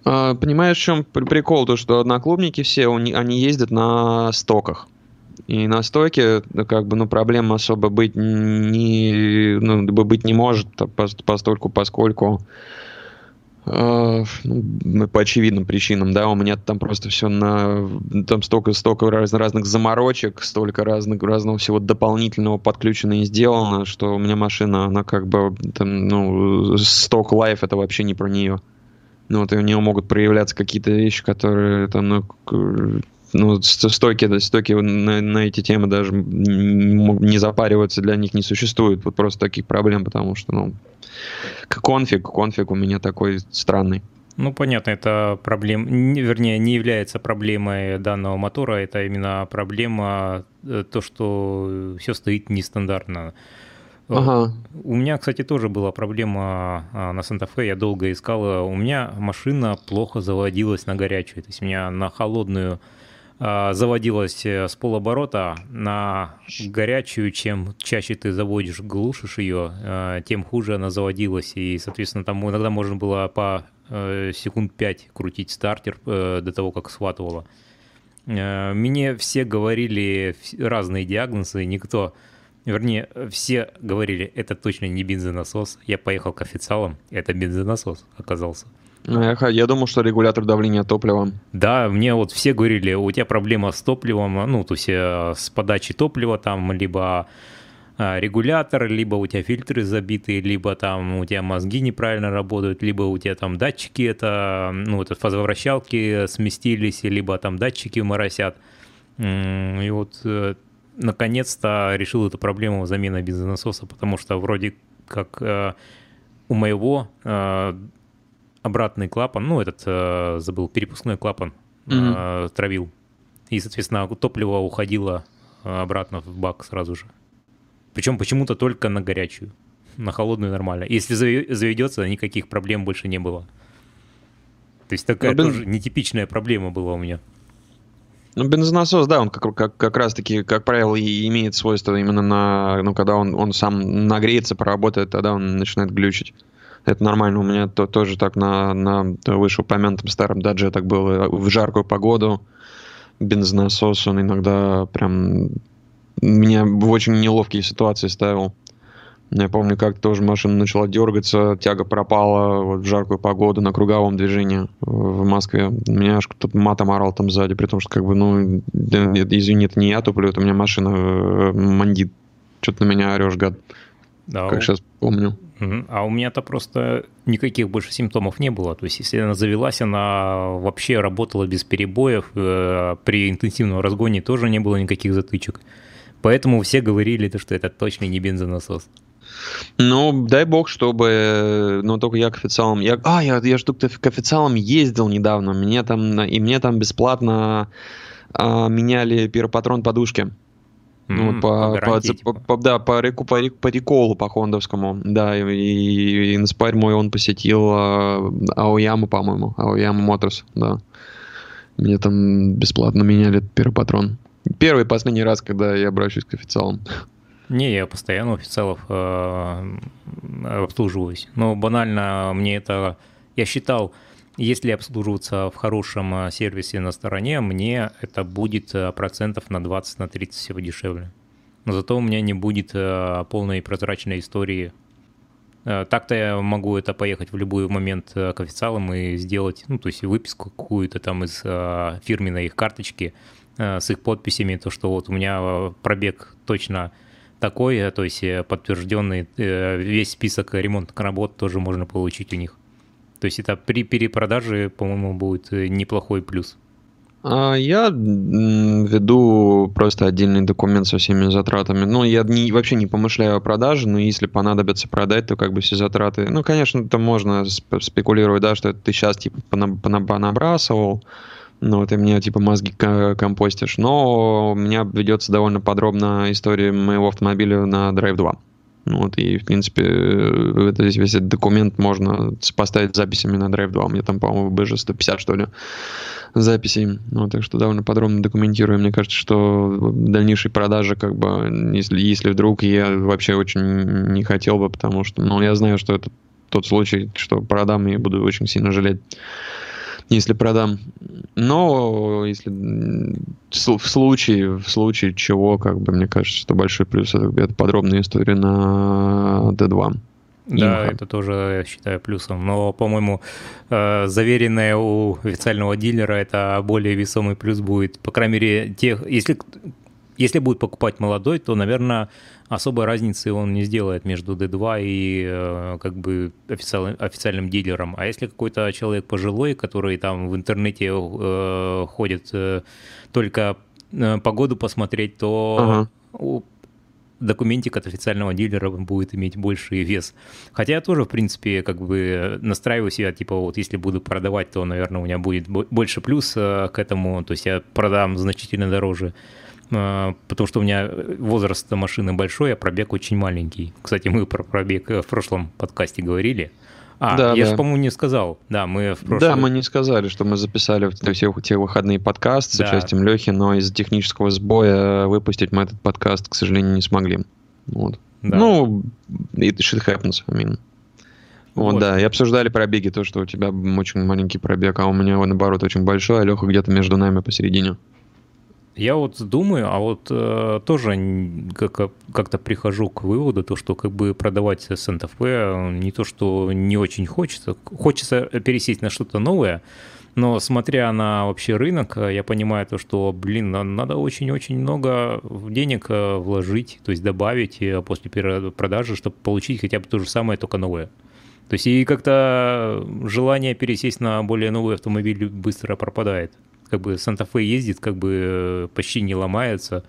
понимаешь, в чем прикол? То, что одноклубники все, они ездят на стоках. И на стоке, как бы, ну, проблем особо быть не, ну, быть не может, постольку, поскольку э, по очевидным причинам, да, у меня там просто все на, там столько, столько раз, разных заморочек, столько разных, разного всего дополнительного подключено и сделано, что у меня машина, она как бы, там, ну, сток лайф это вообще не про нее ну, вот и у него могут проявляться какие-то вещи, которые там, ну, ну, стойки, стойки на, на эти темы даже не запариваться для них не существует. Вот просто таких проблем, потому что, ну, конфиг, конфиг у меня такой странный. Ну, понятно, это проблема, вернее, не является проблемой данного мотора, это именно проблема э, то, что все стоит нестандартно. Ага. У меня, кстати, тоже была проблема а, на Санта-Фе, я долго искал. У меня машина плохо заводилась на горячую, то есть у меня на холодную а, заводилась э, с полоборота на горячую, чем чаще ты заводишь, глушишь ее, а, тем хуже она заводилась. И, соответственно, там иногда можно было по э, секунд 5 крутить стартер э, до того, как схватывало. Мне все говорили разные диагнозы, никто Вернее, все говорили, это точно не бензонасос. Я поехал к официалам, это бензонасос оказался. Ну, я, я думал, что регулятор давления топлива. Да, мне вот все говорили, у тебя проблема с топливом, ну, то есть э, с подачей топлива там, либо э, регулятор, либо у тебя фильтры забиты, либо там у тебя мозги неправильно работают, либо у тебя там датчики, это, ну, это фазовращалки сместились, либо там датчики моросят. И вот э, наконец-то решил эту проблему замены бензонасоса, потому что вроде как э, у моего э, обратный клапан, ну, этот, э, забыл, перепускной клапан э, mm-hmm. травил. И, соответственно, топливо уходило обратно в бак сразу же. Причем почему-то только на горячую. На холодную нормально. Если заведется, никаких проблем больше не было. То есть такая ну, тоже нетипичная проблема была у меня. Ну, бензонасос, да, он как, как, как раз-таки, как правило, и имеет свойство именно на, ну, когда он, он сам нагреется, поработает, тогда он начинает глючить. Это нормально, у меня то, тоже так на, на вышеупомянутом старом дадже так было. В жаркую погоду бензонасос, он иногда прям меня в очень неловкие ситуации ставил. Я помню, как тоже машина начала дергаться, тяга пропала вот в жаркую погоду на круговом движении в Москве. Меня аж кто-то матом орал там сзади, при том, что как бы, ну, извини, это не я туплю, это у меня машина э, мандит. Что-то на меня орешь, гад. Да, как у... сейчас помню. А у меня-то просто никаких больше симптомов не было. То есть, если она завелась, она вообще работала без перебоев. Э, при интенсивном разгоне тоже не было никаких затычек. Поэтому все говорили, что это точно не бензонасос. Ну, дай бог, чтобы... Ну, только я к официалам... Я, а, я, я тут к официалам ездил недавно. Мне там, и мне там бесплатно а, меняли пиропатрон подушки. Ну, mm, по, по, по, типа. по, да, по, реку, по, по реколу, по хондовскому, да, и, и, и мой он посетил а, Аояму, по-моему, Аояму Моторс, да. Мне там бесплатно меняли пиропатрон. Первый и последний раз, когда я обращусь к официалам. Не, я постоянно официалов э, обслуживаюсь. Но банально мне это... Я считал, если обслуживаться в хорошем э, сервисе на стороне, мне это будет э, процентов на 20 на 30 всего дешевле. Но зато у меня не будет э, полной прозрачной истории так-то я могу это поехать в любой момент к официалам и сделать, ну, то есть выписку какую-то там из фирменной их карточки с их подписями, то, что вот у меня пробег точно такой, то есть подтвержденный весь список ремонтных работ тоже можно получить у них. То есть это при перепродаже, по-моему, будет неплохой плюс. А, я веду просто отдельный документ со всеми затратами. Ну, я не, вообще не помышляю о продаже, но если понадобится продать, то как бы все затраты... Ну, конечно, это можно спекулировать, да, что ты сейчас типа понабрасывал, ну, ты мне типа мозги компостишь, но у меня ведется довольно подробно история моего автомобиля на Drive 2. Вот, и, в принципе, это, весь этот документ можно поставить записями на Drive 2. У меня там, по-моему, BG 150, что ли, записей. Ну, так что довольно подробно документирую. Мне кажется, что дальнейшей продаже, как бы, если, если вдруг я вообще очень не хотел бы, потому что, ну, я знаю, что это тот случай, что продам и буду очень сильно жалеть если продам. Но если в случае, в случае чего, как бы мне кажется, что большой плюс это, это подробная история на D2. Да, Имха. это тоже я считаю плюсом. Но, по-моему, э, заверенное у официального дилера это более весомый плюс будет. По крайней мере, тех, если, если будет покупать молодой, то, наверное, особой разницы он не сделает между D2 и э, как бы официальным, официальным дилером. А если какой-то человек пожилой, который там в интернете э, ходит э, только э, погоду посмотреть, то ага. документик от официального дилера будет иметь больший вес. Хотя я тоже, в принципе, как бы настраиваю себя, типа, вот если буду продавать, то, наверное, у меня будет больше плюс э, к этому, то есть я продам значительно дороже. Потому что у меня возраст машины большой, а пробег очень маленький. Кстати, мы про пробег в прошлом подкасте говорили. А, да, я да. же, по-моему, не сказал. Да, мы в прошлом... Да, мы не сказали, что мы записали все те выходные подкасты да. с участием Лехи, но из-за технического сбоя выпустить мы этот подкаст, к сожалению, не смогли. Вот. Да. Ну, it shit happens, I mean. Вот, вот, да, и обсуждали пробеги, то, что у тебя очень маленький пробег, а у меня, наоборот, очень большой, а Леха где-то между нами посередине. Я вот думаю, а вот э, тоже как, как-то прихожу к выводу, то, что как бы продавать Санта-Фе не то, что не очень хочется. Хочется пересесть на что-то новое, но смотря на вообще рынок, я понимаю то, что, блин, надо очень-очень много денег э, вложить, то есть добавить э, после продажи, чтобы получить хотя бы то же самое, только новое. То есть и как-то желание пересесть на более новый автомобиль быстро пропадает как бы Санта-Фе ездит, как бы э, почти не ломается.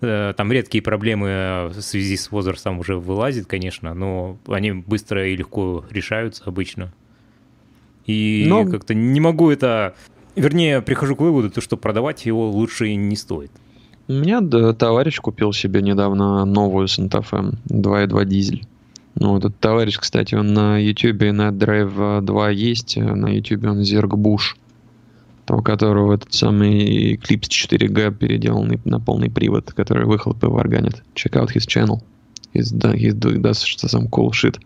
Э, там редкие проблемы в связи с возрастом уже вылазят, конечно, но они быстро и легко решаются обычно. И но... как-то не могу это... Вернее, прихожу к выводу, то, что продавать его лучше не стоит. У меня да, товарищ купил себе недавно новую Санта-Фе 2.2 дизель. Ну, этот товарищ, кстати, он на YouTube и на Drive 2 есть. На YouTube он Зерг Буш у которого этот самый Eclipse 4G переделанный на полный привод, который выхлопы варганит. Check out his channel. He's, he's doing, does some cool shit.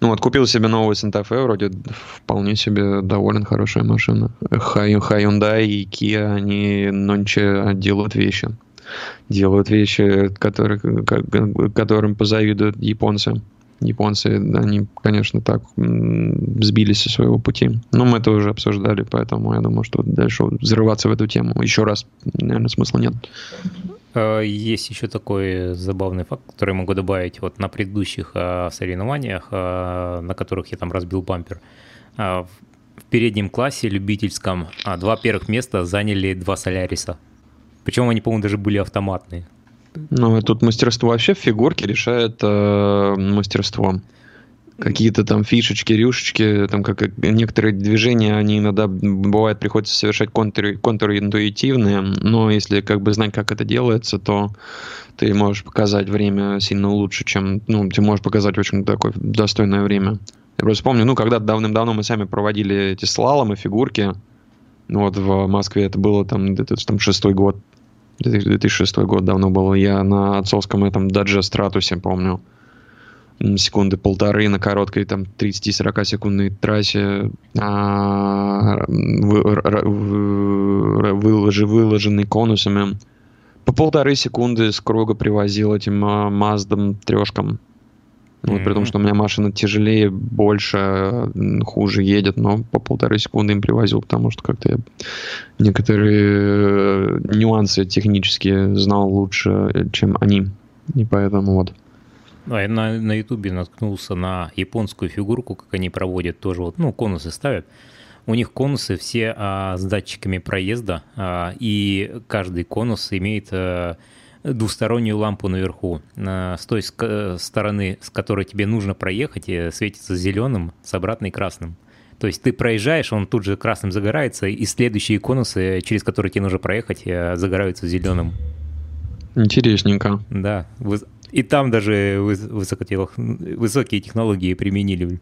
Ну вот, купил себе новый Santa Fe, вроде вполне себе доволен, хорошая машина. Hyundai и Kia, они нонче делают вещи. Делают вещи, которые, которым позавидуют японцы японцы, они, конечно, так сбились со своего пути. Но мы это уже обсуждали, поэтому я думаю, что дальше взрываться в эту тему еще раз, наверное, смысла нет. А, есть еще такой забавный факт, который могу добавить. Вот на предыдущих а, соревнованиях, а, на которых я там разбил бампер, в переднем классе любительском два первых места заняли два Соляриса. Причем они, по-моему, даже были автоматные. Ну, тут мастерство вообще в фигурке решает э, мастерство. Какие-то там фишечки, рюшечки, там как некоторые движения, они иногда бывает приходится совершать контур, контринтуитивные, но если как бы знать, как это делается, то ты можешь показать время сильно лучше, чем, ну, ты можешь показать очень такое достойное время. Я просто помню, ну, когда давным-давно мы сами проводили эти слаломы, фигурки, ну, вот в Москве это было там, где-то там шестой год, 2006 год давно было. Я на отцовском этом Дадже Стратусе, помню, секунды полторы на короткой там 30-40 секундной трассе а, выложи, выложенный конусами по полторы секунды с круга привозил этим а, Маздом трешкам. Вот, mm-hmm. При том, что у меня машина тяжелее, больше, хуже едет, но по полторы секунды им привозил, потому что как-то я некоторые э, нюансы технические знал лучше, чем они. И поэтому вот. А я на, на YouTube наткнулся на японскую фигурку, как они проводят тоже, вот, ну, конусы ставят. У них конусы все а, с датчиками проезда, а, и каждый конус имеет а, двустороннюю лампу наверху. С той стороны, с которой тебе нужно проехать, светится зеленым, с обратной красным. То есть ты проезжаешь, он тут же красным загорается, и следующие конусы, через которые тебе нужно проехать, э, загораются зеленым. Интересненько. Да. И там даже высокие технологии применили.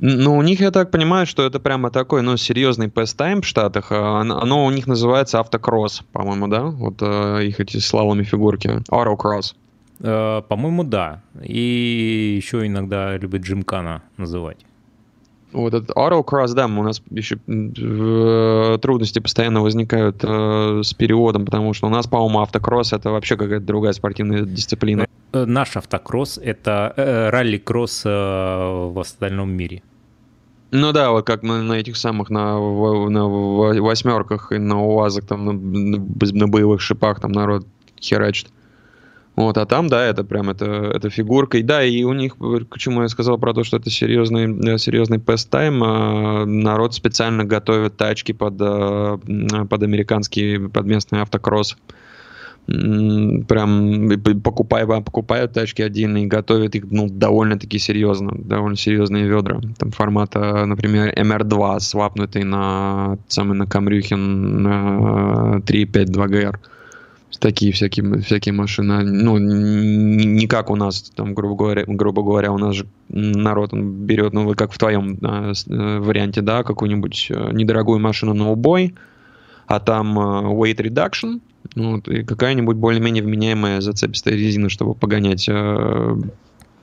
Ну, у них, я так понимаю, что это прямо такой, ну, серьезный пэс-тайм в Штатах. А оно у них называется автокросс, по-моему, да? Вот э, их эти слаломи фигурки. Autocross. Э, по-моему, да. И еще иногда любят джимкана называть. Вот этот autocross, да, у нас еще э, трудности постоянно возникают э, с переводом, потому что у нас, по-моему, автокросс это вообще какая-то другая спортивная дисциплина. Э, наш автокросс это э, ралли-кросс э, в остальном мире. Ну да, вот как мы на этих самых, на, на восьмерках и на УАЗах, там, на, на боевых шипах там народ херачит. Вот, а там, да, это прям это, это фигурка. И да, и у них, к чему я сказал про то, что это серьезный, серьезный пэс-тайм, а, народ специально готовит тачки под, а, под американский, под местный автокросс прям покупая, покупают тачки отдельные, готовят их ну, довольно-таки серьезно, довольно серьезные ведра. Там формата, например, MR2, свапнутый на, самый на Камрюхин на 3.5 2GR. Такие всякие, всякие машины. Ну, не как у нас, там, грубо говоря, грубо говоря, у нас же народ он берет, ну, как в твоем э, варианте, да, какую-нибудь э, недорогую машину на убой, а там э, weight reduction, ну, и какая-нибудь более-менее вменяемая зацепистая резина, чтобы погонять, э,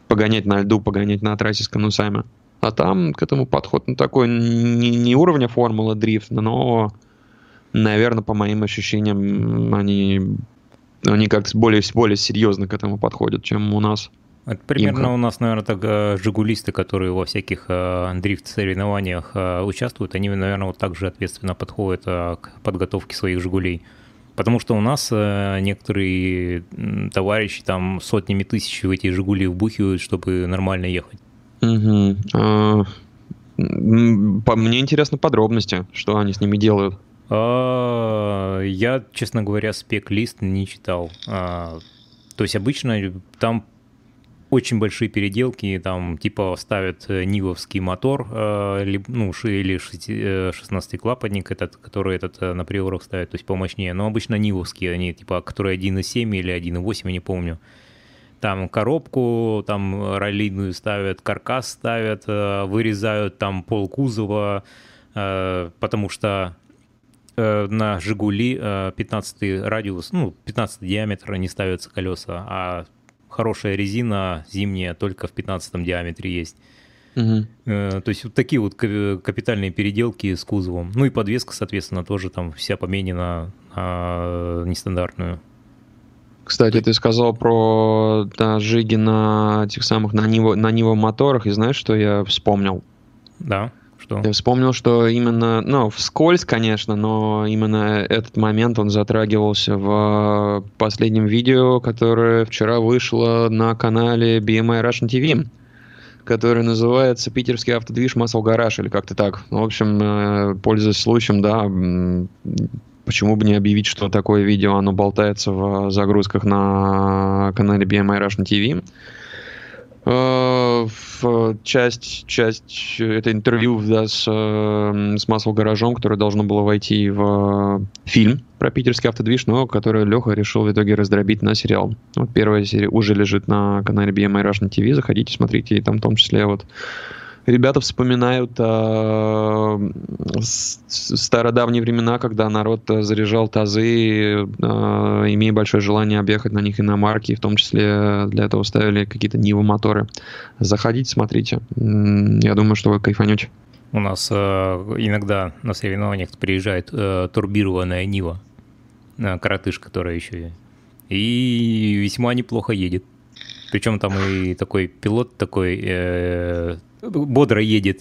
погонять на льду, погонять на трассе с конусами. А там к этому подход ну, такой не, не уровня формулы дрифт, но, наверное, по моим ощущениям, они, они как-то более, более серьезно к этому подходят, чем у нас. Это примерно Имка. у нас, наверное, так э, жигулисты, которые во всяких э, дрифт-соревнованиях э, участвуют, они, наверное, вот так же ответственно подходят э, к подготовке своих жигулей. Потому что у нас э, некоторые товарищи там сотнями тысяч в эти «Жигули» вбухивают, чтобы нормально ехать. Угу. А, по, мне интересны подробности, что они с ними делают. А, я, честно говоря, спек-лист не читал. А, то есть обычно там очень большие переделки, там типа ставят э, нивовский мотор, э, ну, или 16-клапанник э, этот, который этот на приорах ставят, то есть помощнее, но обычно нивовские, они типа, которые 1.7 или 1.8, я не помню. Там коробку, там раллийную ставят, каркас ставят, вырезают там пол кузова, потому что на «Жигули» 15 радиус, ну, 15 диаметр не ставятся колеса, а хорошая резина зимняя только в 15 диаметре есть. Угу. То есть вот такие вот капитальные переделки с кузовом. Ну и подвеска, соответственно, тоже там вся поменена на нестандартную. Кстати, ты сказал про да, жиги на тех самых на Ниво, на Ниво моторах, и знаешь, что я вспомнил? Да. Что? Я вспомнил, что именно, ну, вскользь, конечно, но именно этот момент он затрагивался в последнем видео, которое вчера вышло на канале BMI Russian TV, которое называется «Питерский автодвиж Muscle Garage» или как-то так. В общем, э, пользуясь случаем, да, почему бы не объявить, что такое видео, оно болтается в загрузках на канале BMI Russian TV. Э, часть, часть это интервью да, с, э, с Масл Гаражом, которое должно было войти в фильм про питерский автодвиж, но который Леха решил в итоге раздробить на сериал. Вот первая серия уже лежит на канале BMI Russian TV, заходите, смотрите, и там в том числе вот ребята вспоминают э, стародавние времена, когда народ э, заряжал тазы, э, имея большое желание объехать на них иномарки, в том числе для этого ставили какие-то Нивы моторы. Заходите, смотрите. Я думаю, что вы кайфанете. У нас э, иногда на соревнованиях приезжает э, турбированная Нива, э, коротыш, которая еще и весьма неплохо едет. Причем там и такой пилот такой э, бодро едет.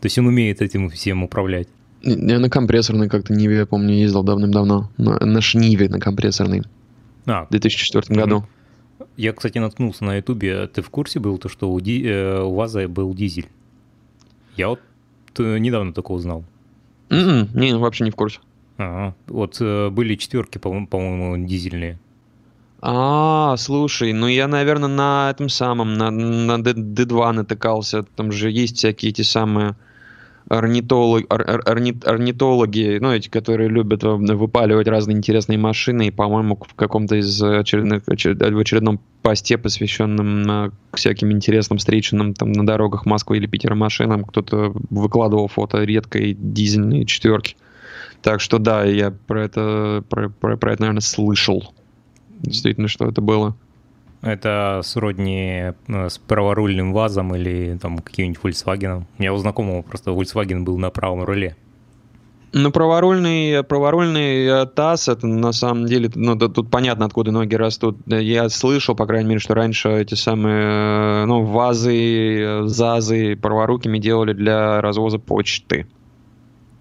То есть он умеет этим всем управлять. Я на компрессорной как-то Ниве, я помню, ездил давным-давно. На, на Шниве на компрессорной. А, в 2004 году. Я, кстати, наткнулся на Ютубе. Ты в курсе был, то, что у, ди, э, у ВАЗа был дизель? Я вот э, недавно такого узнал. Mm-mm, м-м, не, вообще не в курсе. Ага. Вот э, были четверки, по-моему, по дизельные. А, слушай, ну я, наверное, на этом самом, на, на D2 натыкался. Там же есть всякие эти самые орнитолог, ор, орнит, орнитологи, ну, эти, которые любят выпаливать разные интересные машины, и, по-моему, в каком-то из очередных, очеред, в очередном посте, посвященном всяким интересным встреченным там на дорогах Москвы или Питера машинам, кто-то выкладывал фото редкой дизельной четверки. Так что да, я про это, про, про, про это, наверное, слышал. Действительно, что это было. Это сродни э, с праворульным ВАЗом или там каким-нибудь Volkswagen. У меня у знакомого просто Volkswagen был на правом руле. Ну, праворульный, праворульный э, ТАСС, это на самом деле, ну, да, тут понятно, откуда ноги растут. Я слышал, по крайней мере, что раньше эти самые, э, ну, ВАЗы, ЗАЗы праворукими делали для развоза почты.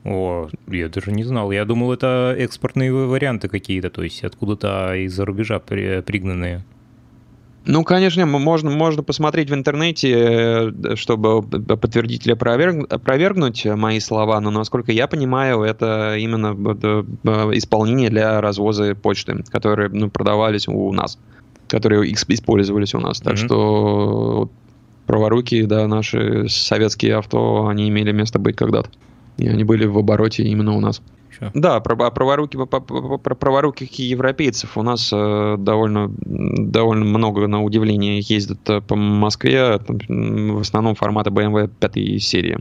О, я даже не знал. Я думал, это экспортные варианты какие-то, то есть откуда-то из-за рубежа при, пригнанные. Ну, конечно, можно, можно посмотреть в интернете, э, чтобы подтвердить или опроверг, опровергнуть мои слова, но, насколько я понимаю, это именно исполнение для развоза почты, которые ну, продавались у нас, которые использовались у нас. Так mm-hmm. что праворуки, да, наши советские авто, они имели место быть когда-то. И они были в обороте именно у нас. Еще. Да, про, про, праворуки, про, про праворуких европейцев у нас э, довольно, довольно много, на удивление, ездят э, по Москве, там, в основном формата BMW 5 серии.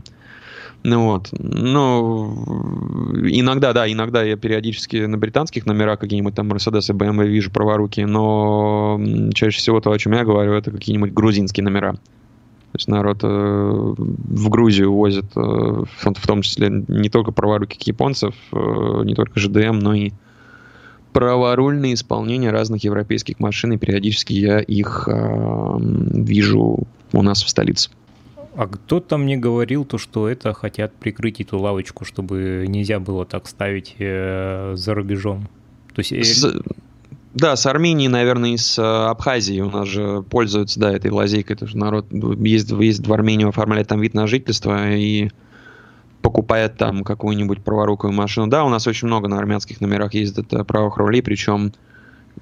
Ну вот. Ну, иногда, да, иногда я периодически на британских номерах какие-нибудь там Mercedes и BMW вижу праворуки, но чаще всего то, о чем я говорю, это какие-нибудь грузинские номера. То есть народ э, в Грузию возит, э, в, в том числе не только праворуких японцев, э, не только ЖДМ, но и праворульные исполнения разных европейских машин, и периодически я их э, вижу у нас в столице. А кто-то мне говорил то, что это хотят прикрыть эту лавочку, чтобы нельзя было так ставить э, за рубежом. То есть, э, С... Да, с Арменией, наверное, и с э, Абхазией у нас же пользуются, да, этой лазейкой. Это же народ ездит, ездит в Армению, оформляет там вид на жительство и покупает там какую-нибудь праворукую машину. Да, у нас очень много на армянских номерах ездит э, правых рулей, причем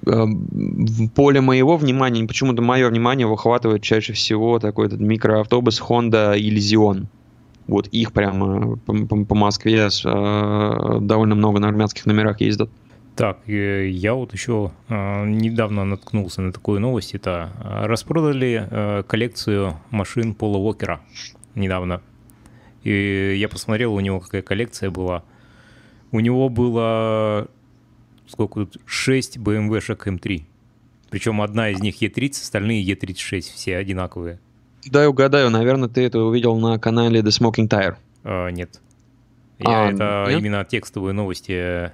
э, в поле моего внимания, почему-то мое внимание выхватывает чаще всего такой этот микроавтобус Honda Elysion. Вот их прямо по, по, по Москве э, довольно много на армянских номерах ездят. Так, э, я вот еще э, недавно наткнулся на такую новость. Это э, распродали коллекцию машин Пола Уокера недавно. И я посмотрел, у него какая коллекция была. У него было сколько тут? 6 BMW-шек М3. Причем одна из них Е30, остальные Е36, все одинаковые. Дай угадаю, наверное, ты это увидел на канале The Smoking Tire. А, нет. Я а, это нет? именно текстовые новости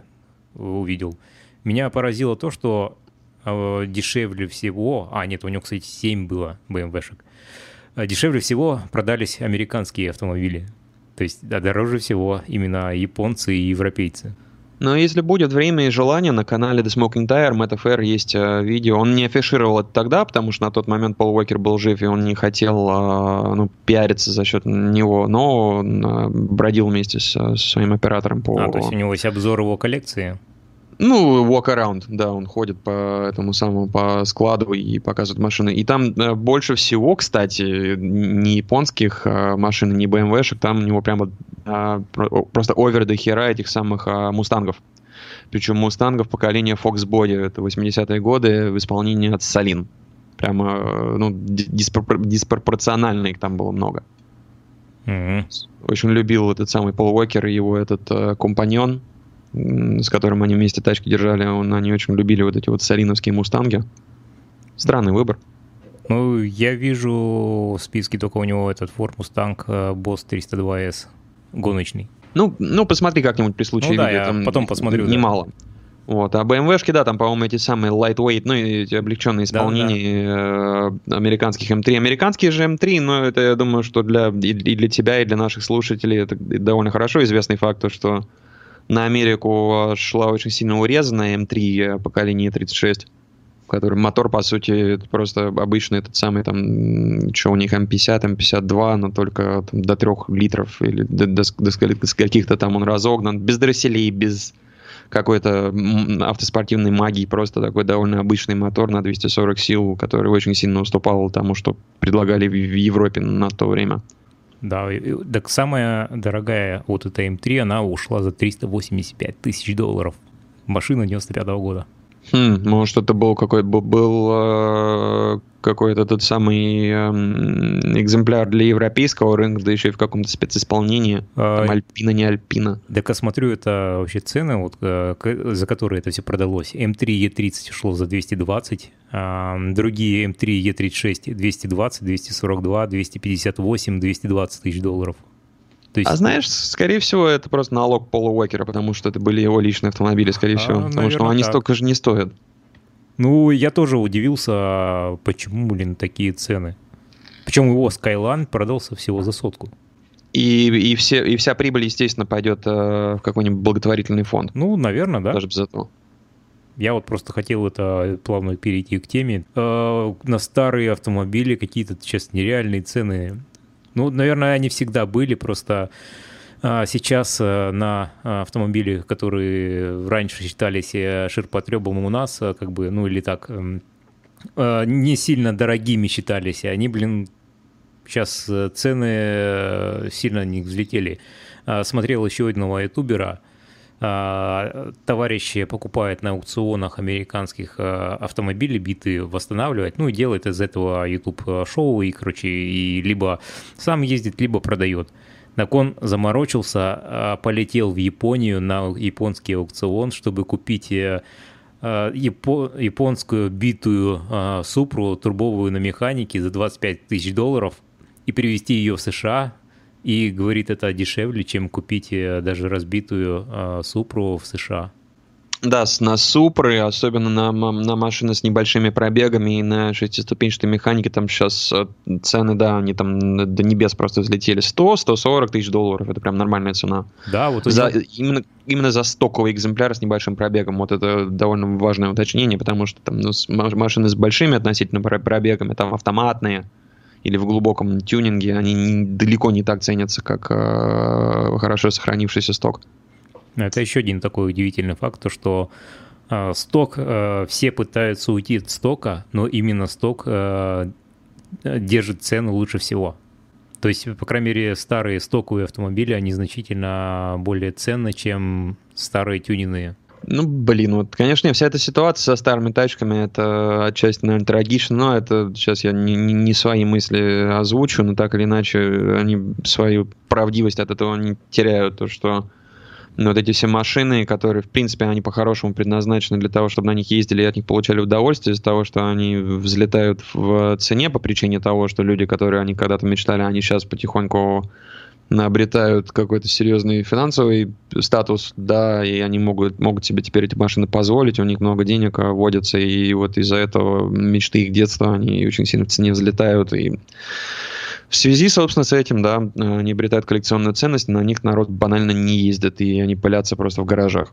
увидел. Меня поразило то, что э, дешевле всего... А, нет, у него, кстати, 7 было BMW-шек. Э, дешевле всего продались американские автомобили. То есть да, дороже всего именно японцы и европейцы. Но если будет время и желание, на канале The Smoking Tire Matt FR есть э, видео. Он не афишировал это тогда, потому что на тот момент Пол Уокер был жив, и он не хотел э, ну, пиариться за счет него, но он э, бродил вместе с, со своим оператором по... А, то есть у него есть обзор его коллекции? Ну, walk around, да, он ходит по этому самому, по складу и показывает машины. И там э, больше всего, кстати, не японских э, машин, не BMW-шек, там у него прямо э, просто овер до хера этих самых э, мустангов. Причем мустангов поколения Fox Body, это 80-е годы, в исполнении от Салин. Прямо, ну, диспропор- диспропорционально их там было много. Mm-hmm. Очень любил этот самый Пол Уокер и его этот э, компаньон, с которым они вместе тачки держали, он, они очень любили вот эти вот салиновские мустанги. Странный выбор. Ну, я вижу в списке только у него этот Ford Mustang э, Boss 302S гоночный. Ну, ну посмотри как-нибудь при случае. Ну, да, я там потом посмотрю. Немало. Да. Вот. А BMW-шки, да, там, по-моему, эти самые lightweight, ну, эти облегченные исполнения да, да. Э, американских М3. Американские же М3, но это, я думаю, что для, и для тебя, и для наших слушателей это довольно хорошо известный факт, что на Америку шла очень сильно урезанная М3 поколения 36 который мотор, по сути, просто обычный этот самый, там, что у них М50, М52, но только там, до 3 литров или до, до, до, до каких-то там он разогнан, без дросселей, без какой-то автоспортивной магии, просто такой довольно обычный мотор на 240 сил, который очень сильно уступал тому, что предлагали в Европе на то время. Да, так самая дорогая вот эта М3, она ушла за 385 тысяч долларов. Машина 95 -го года. Хм, может, это был какой-то был, э, какой-то тот самый э, экземпляр для европейского рынка, да еще и в каком-то специсполнении. А, Там Альпина, не Альпина. Так я смотрю, это вообще цены, вот, э, за которые это все продалось. М3 Е30 шло за 220, э, другие М3 Е36 220, 242, 258, 220 тысяч долларов. То есть... А знаешь, скорее всего, это просто налог Пола Уокера, потому что это были его личные автомобили, скорее а, всего. Потому наверное, что они так. столько же не стоят. Ну, я тоже удивился, почему, блин, такие цены. Причем его Skyline продался всего за сотку. И, и, все, и вся прибыль, естественно, пойдет э, в какой-нибудь благотворительный фонд. Ну, наверное, да. Даже без этого. Я вот просто хотел это плавно перейти к теме. Э, на старые автомобили какие-то сейчас нереальные цены. Ну, наверное, они всегда были, просто а, сейчас э, на автомобили, которые раньше считались э, ширпотребом у нас, э, как бы, ну или так, эм, не сильно дорогими считались, они, блин, сейчас цены сильно не взлетели. А, смотрел еще одного ютубера, товарищи покупают на аукционах американских автомобили битые, восстанавливать, ну и делает из этого YouTube шоу и, короче, и либо сам ездит, либо продает. Так он заморочился, а, полетел в Японию на японский аукцион, чтобы купить э, а, японскую битую а, супру турбовую на механике за 25 тысяч долларов и привезти ее в США. И говорит, это дешевле, чем купить э, даже разбитую супру в США. Да, на Супры, особенно на, на машины с небольшими пробегами и на шестиступенчатой механике, там сейчас э, цены, да, они там до небес просто взлетели. 100-140 тысяч долларов, это прям нормальная цена. Да, вот за, именно, именно за стоковый экземпляр с небольшим пробегом, вот это довольно важное уточнение, потому что там ну, машины с большими относительно пробегами, там автоматные, или в глубоком тюнинге, они не, далеко не так ценятся, как э, хорошо сохранившийся сток. Это еще один такой удивительный факт, то что э, сток, э, все пытаются уйти от стока, но именно сток э, держит цену лучше всего. То есть, по крайней мере, старые стоковые автомобили, они значительно более ценны, чем старые тюнинные. Ну, блин, вот, конечно, вся эта ситуация со старыми тачками, это отчасти, наверное, трагично, но это сейчас я не, не, свои мысли озвучу, но так или иначе они свою правдивость от этого не теряют, то, что вот эти все машины, которые, в принципе, они по-хорошему предназначены для того, чтобы на них ездили и от них получали удовольствие из-за того, что они взлетают в цене по причине того, что люди, которые они когда-то мечтали, они сейчас потихоньку обретают какой-то серьезный финансовый статус, да, и они могут, могут себе теперь эти машины позволить, у них много денег а, водится, и вот из-за этого мечты их детства, они очень сильно в цене взлетают, и в связи, собственно, с этим, да, они обретают коллекционную ценность, на них народ банально не ездит, и они пылятся просто в гаражах.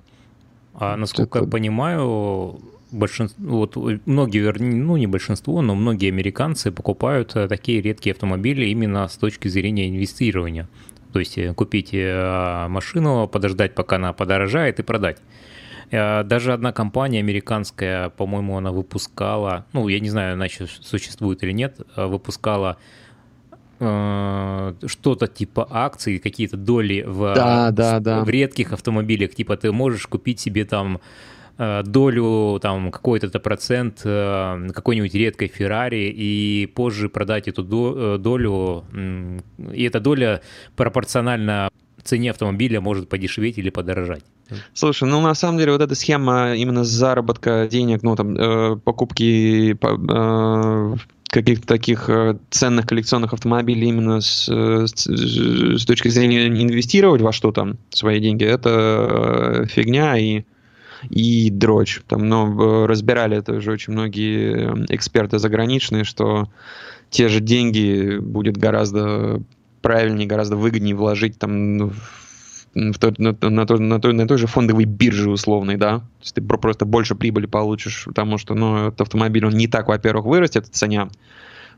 А насколько так, я понимаю, большинство, вот многие, ну не большинство, но многие американцы покупают э, такие редкие автомобили именно с точки зрения инвестирования. То есть э, купить э, машину, подождать, пока она подорожает и продать. Даже одна компания американская, по-моему, она выпускала, ну, я не знаю, она еще существует или нет, выпускала что-то типа акций, какие-то доли в, да, да, да. в редких автомобилях, типа ты можешь купить себе там долю, там какой-то процент э, какой-нибудь редкой Феррари и позже продать эту долю, и эта доля пропорционально цене автомобиля может подешеветь или подорожать. Слушай, ну на самом деле вот эта схема именно заработка денег, ну там э, покупки э, каких-то таких э, ценных коллекционных автомобилей именно с, э, с, с точки зрения инвестировать во что-то свои деньги, это э, фигня, и и дрочь. Там, ну, разбирали это уже очень многие эм, эксперты заграничные, что те же деньги будет гораздо правильнее, гораздо выгоднее вложить там ну, в тот, на, на, той, на, той, на той же фондовой бирже условной, да, то есть ты просто больше прибыли получишь, потому что, ну, этот автомобиль, он не так, во-первых, вырастет в цене,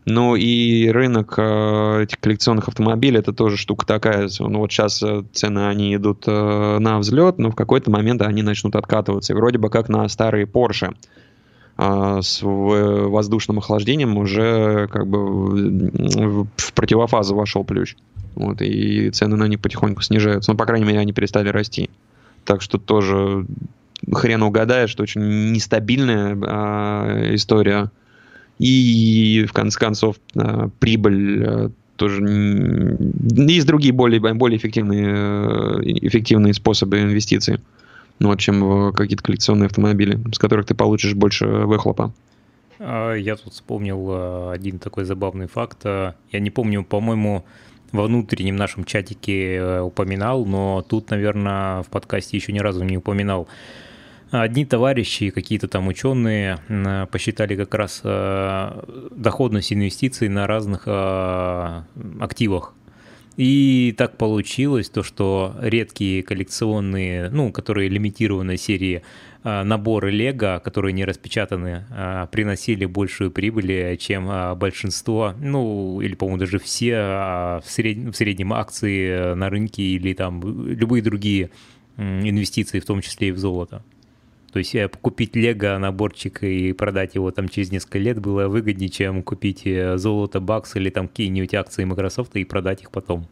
ну и рынок э, этих коллекционных автомобилей это тоже штука такая. Ну вот сейчас э, цены они идут э, на взлет, но в какой-то момент они начнут откатываться. И вроде бы как на старые Porsche э, с воздушным охлаждением уже как бы в противофазу вошел плющ. Вот, и цены на них потихоньку снижаются. Ну, по крайней мере, они перестали расти. Так что тоже хрен угадаешь, что очень нестабильная э, история и в конце концов э, прибыль э, тоже есть другие более, более эффективные, э, эффективные способы инвестиций, ну, чем в какие-то коллекционные автомобили, с которых ты получишь больше выхлопа. А, я тут вспомнил один такой забавный факт. Я не помню, по-моему, во внутреннем нашем чатике упоминал, но тут, наверное, в подкасте еще ни разу не упоминал. Одни товарищи, какие-то там ученые посчитали как раз э, доходность инвестиций на разных э, активах. И так получилось, то, что редкие коллекционные, ну, которые лимитированные серии э, наборы Лего, которые не распечатаны, приносили большую прибыль, чем большинство, ну, или, по-моему, даже все в, сред... в среднем акции на рынке или там любые другие инвестиции, в том числе и в золото. То есть э, купить лего наборчик и продать его там через несколько лет было выгоднее, чем купить э, золото, бакс или там какие-нибудь акции Microsoft и продать их потом.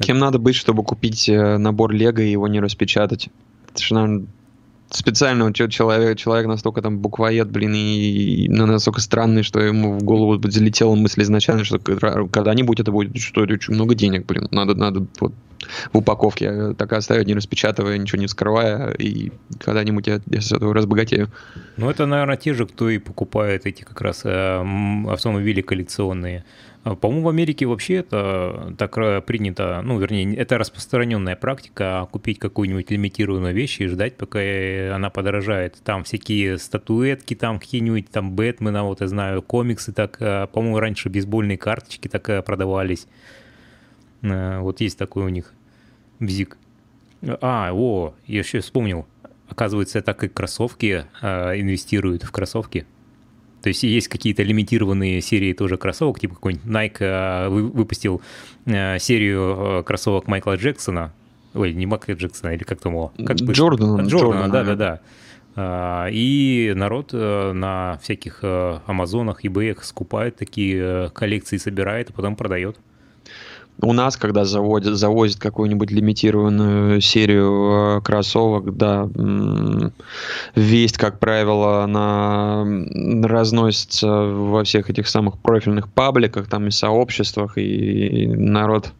Кем надо быть, чтобы купить э, набор лего и его не распечатать? Это же, наверное, специально человек, человек настолько там буквоед, блин, и, и настолько странный, что ему в голову залетела мысль изначально, что когда-нибудь это будет что очень много денег, блин, надо, надо вот в упаковке так оставить, не распечатывая, ничего не вскрывая, и когда-нибудь я, я с этого разбогатею. Ну, это, наверное, те же, кто и покупает эти как раз э, автомобили коллекционные. А, по-моему, в Америке вообще это так э, принято, ну, вернее, это распространенная практика, купить какую-нибудь лимитированную вещь и ждать, пока она подорожает. Там всякие статуэтки, там какие-нибудь там Бэтмена, вот я знаю, комиксы так, э, по-моему, раньше бейсбольные карточки так э, продавались. Вот есть такой у них бзик. А, о, я еще вспомнил. Оказывается, так и кроссовки инвестируют в кроссовки. То есть есть какие-то лимитированные серии тоже кроссовок, типа какой-нибудь Nike э, выпустил э, серию э, кроссовок Майкла Джексона, ой, не Майкла Джексона, или как там его? Как Джордана. Джордана, да-да-да. И народ на всяких Амазонах, eBay скупает такие коллекции, собирает, а потом продает. У нас, когда заводят, завозят какую-нибудь лимитированную серию э, кроссовок, да, весть, как правило, она разносится во всех этих самых профильных пабликах, там и сообществах, и народ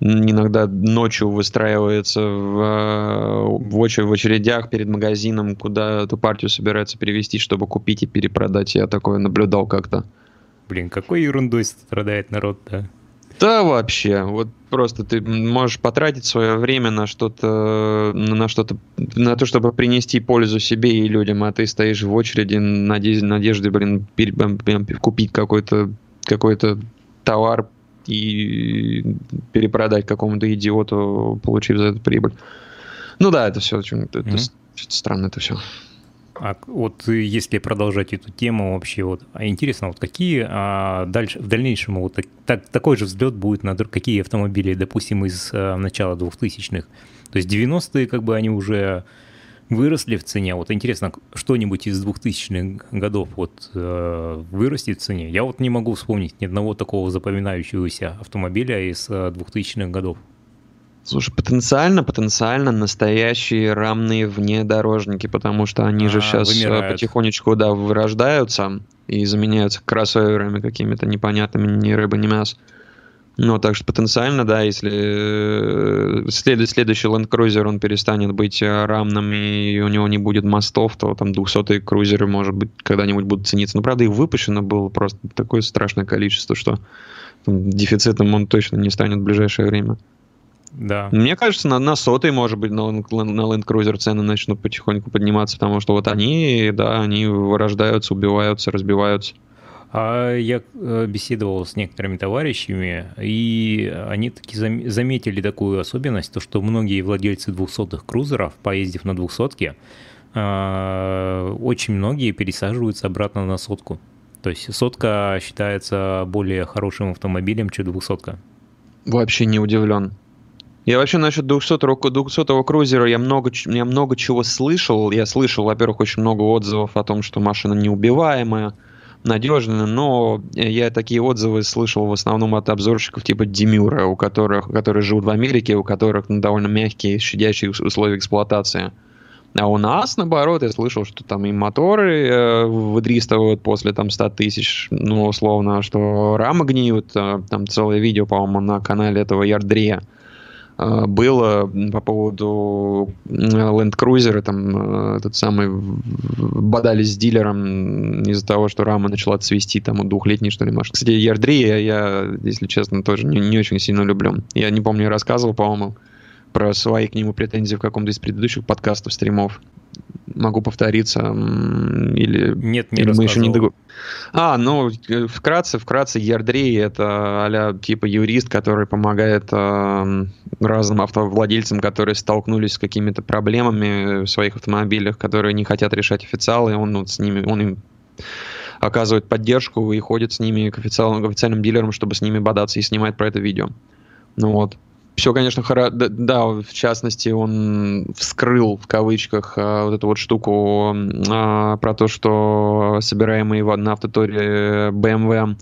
иногда ночью выстраивается в, э, в, в очередях перед магазином, куда эту партию собирается перевести, чтобы купить и перепродать. Я такое наблюдал как-то. Блин, какой ерундой страдает народ, да? Да вообще, вот просто ты можешь потратить свое время на что-то, на что-то, на то, чтобы принести пользу себе и людям, а ты стоишь в очереди надежде, надежде блин, купить какой-то какой-то товар и перепродать какому-то идиоту, получив за это прибыль. Ну да, это все очень это, mm-hmm. это странно это все. А вот если продолжать эту тему вообще, вот а интересно, вот какие а, дальше, в дальнейшем вот так, такой же взлет будет на какие автомобили, допустим, из а, начала 2000-х? То есть 90-е как бы они уже выросли в цене. Вот интересно, что-нибудь из 2000-х годов вот э, вырастет в цене? Я вот не могу вспомнить ни одного такого запоминающегося автомобиля из э, 2000-х годов. Слушай, потенциально, потенциально настоящие рамные внедорожники, потому что они а, же сейчас э, вымирают. потихонечку, да, вырождаются и заменяются кроссоверами какими-то непонятными, ни рыба, ни мясо. Ну, так что потенциально, да, если э, след, следующий Land Cruiser, он перестанет быть э, рамным, и у него не будет мостов, то там 200-е крузеры, может быть, когда-нибудь будут цениться. Но, правда, их выпущено было просто такое страшное количество, что там, дефицитом он точно не станет в ближайшее время. Да. Мне кажется, на, на сотый, может быть, на, на Land Cruiser цены начнут потихоньку подниматься, потому что вот они, да, они вырождаются, убиваются, разбиваются. А я э, беседовал с некоторыми товарищами, и они таки заметили такую особенность, то что многие владельцы двухсотых крузеров, поездив на двухсотке, а, очень многие пересаживаются обратно на сотку. То есть сотка считается более хорошим автомобилем, чем двухсотка. Вообще не удивлен. Я вообще насчет 200-го, 200 крузера я много, я много чего слышал. Я слышал, во-первых, очень много отзывов о том, что машина неубиваемая, надежная, но я такие отзывы слышал в основном от обзорщиков типа Демюра, у которых, которые живут в Америке, у которых ну, довольно мягкие, щадящие условия эксплуатации. А у нас, наоборот, я слышал, что там и моторы э, выдристывают после там 100 тысяч, ну, условно, что рамы гниют. Э, там целое видео, по-моему, на канале этого Ярдрея было по поводу Land Cruiser, там э, этот самый бодались с дилером из-за того, что рама начала цвести там у двухлетней, что ли, машины. Кстати, Ярдрея я, если честно, тоже не, не очень сильно люблю. Я не помню, я рассказывал, по-моему, про свои к нему претензии в каком-то из предыдущих подкастов, стримов. Могу повториться. Или, Нет, не или мы еще не дог... А, ну, э, вкратце, вкратце, Ярдрей — это а типа юрист, который помогает э, разным автовладельцам, которые столкнулись с какими-то проблемами в своих автомобилях, которые не хотят решать официалы, он вот, с ними, он им оказывает поддержку и ходит с ними к официальным, к официальным дилерам, чтобы с ними бодаться и снимает про это видео. Ну вот все, конечно, хоро... да, в частности, он вскрыл в кавычках а, вот эту вот штуку а, про то, что собираемые на автоторе BMW,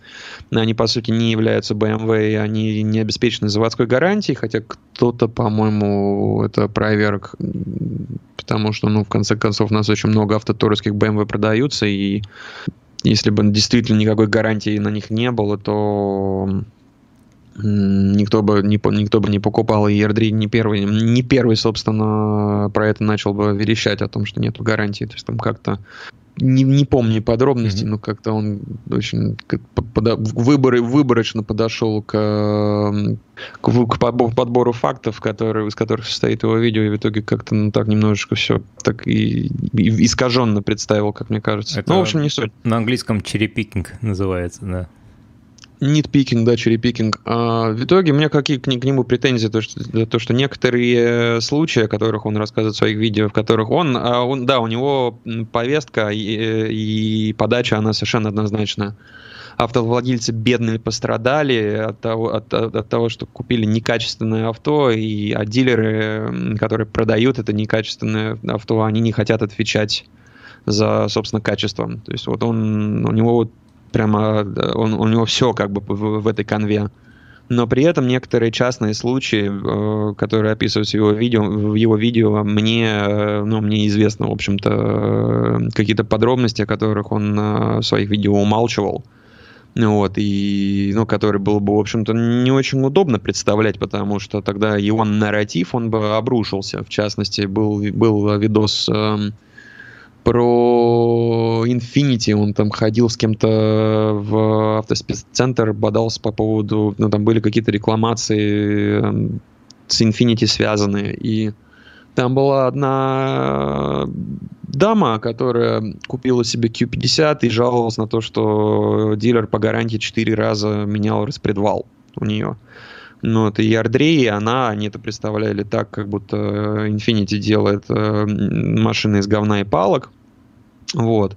они по сути не являются BMW, и они не обеспечены заводской гарантией, хотя кто-то, по-моему, это проверк, потому что, ну, в конце концов, у нас очень много автоторских BMW продаются, и если бы действительно никакой гарантии на них не было, то никто бы не, никто бы не покупал, и ER3 не первый, не первый, собственно, про это начал бы верещать о том, что нет гарантии. То есть там как-то не, не помню подробности, mm-hmm. но как-то он очень как, пода, выборы, выборочно подошел к, к, к подбору фактов, которые, из которых состоит его видео, и в итоге как-то ну, так немножечко все так и, и искаженно представил, как мне кажется. Это ну, в общем, не суть. На английском черепикинг называется, да нитпикинг, да, черепикинг. А в итоге у меня какие к, нему претензии, то, что, то, что некоторые случаи, о которых он рассказывает в своих видео, в которых он, а он да, у него повестка и, и подача, она совершенно однозначна. Автовладельцы бедные пострадали от того, от, от того, что купили некачественное авто, и а дилеры, которые продают это некачественное авто, они не хотят отвечать за, собственно, качество. То есть вот он, у него вот прямо он, у него все как бы в, в этой конве. Но при этом некоторые частные случаи, э, которые описываются в его видео, в его видео мне, э, ну, мне известно, в общем-то, э, какие-то подробности, о которых он в своих видео умалчивал. Вот, и, ну, который было бы, в общем-то, не очень удобно представлять, потому что тогда его нарратив, он бы обрушился. В частности, был, был видос эм, про Infinity, он там ходил с кем-то в автоспеццентр, бодался по поводу, ну там были какие-то рекламации эм, с Infinity связанные, и там была одна дама, которая купила себе Q50 и жаловалась на то, что дилер по гарантии 4 раза менял распредвал у нее. Ну, это Ярдрей, и она, они это представляли так, как будто Infinity делает э, машины из говна и палок. Вот.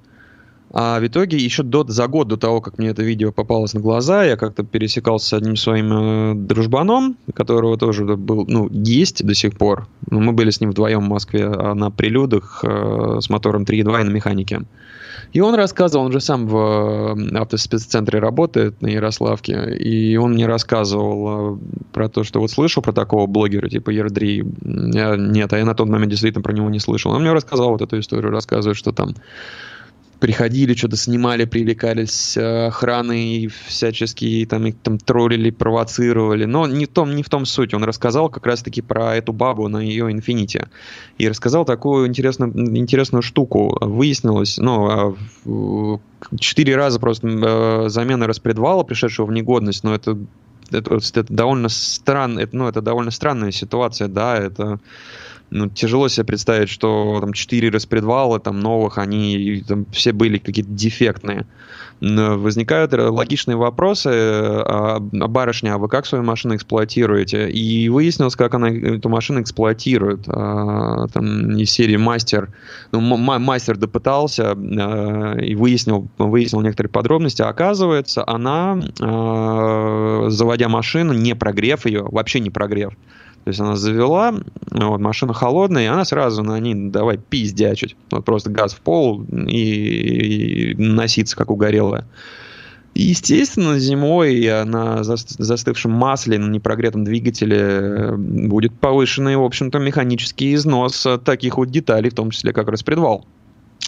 А в итоге еще до, за год до того, как мне это видео попалось на глаза, я как-то пересекался с одним своим э, дружбаном, которого тоже был, ну, есть до сих пор. Мы были с ним вдвоем в Москве а на прилюдах э, с мотором 3.2 и на механике. И он рассказывал, он же сам в автоспеццентре работает на Ярославке, и он мне рассказывал э, про то, что вот слышал про такого блогера типа Ердри. Я, нет, а я на тот момент действительно про него не слышал. Он мне рассказал вот эту историю, рассказывает, что там приходили, что-то снимали, привлекались э, охраны всячески там их там троллили, провоцировали. Но не в том, не в том суть. Он рассказал как раз-таки про эту бабу на ее инфинити. И рассказал такую интересную, интересную штуку. Выяснилось, ну, а четыре раза просто э, замена распредвала, пришедшего в негодность, но это это, это довольно странно, ну, это довольно странная ситуация, да, это ну, тяжело себе представить, что там четыре распредвала там новых, они там все были какие-то дефектные. Возникают логичные вопросы, а, а барышня, а вы как свою машину эксплуатируете? И выяснилось, как она эту машину эксплуатирует. А, там из серии мастер, ну, мастер допытался а, и выяснил, выяснил некоторые подробности. А оказывается, она, а, заводя машину, не прогрев ее, вообще не прогрев, то есть она завела, вот, машина холодная, и она сразу на ней давай пиздячить. Вот просто газ в пол и, и носиться, как угорелая. Естественно, зимой на застывшем масле, на непрогретом двигателе будет повышенный, в общем-то, механический износ таких вот деталей, в том числе как распредвал.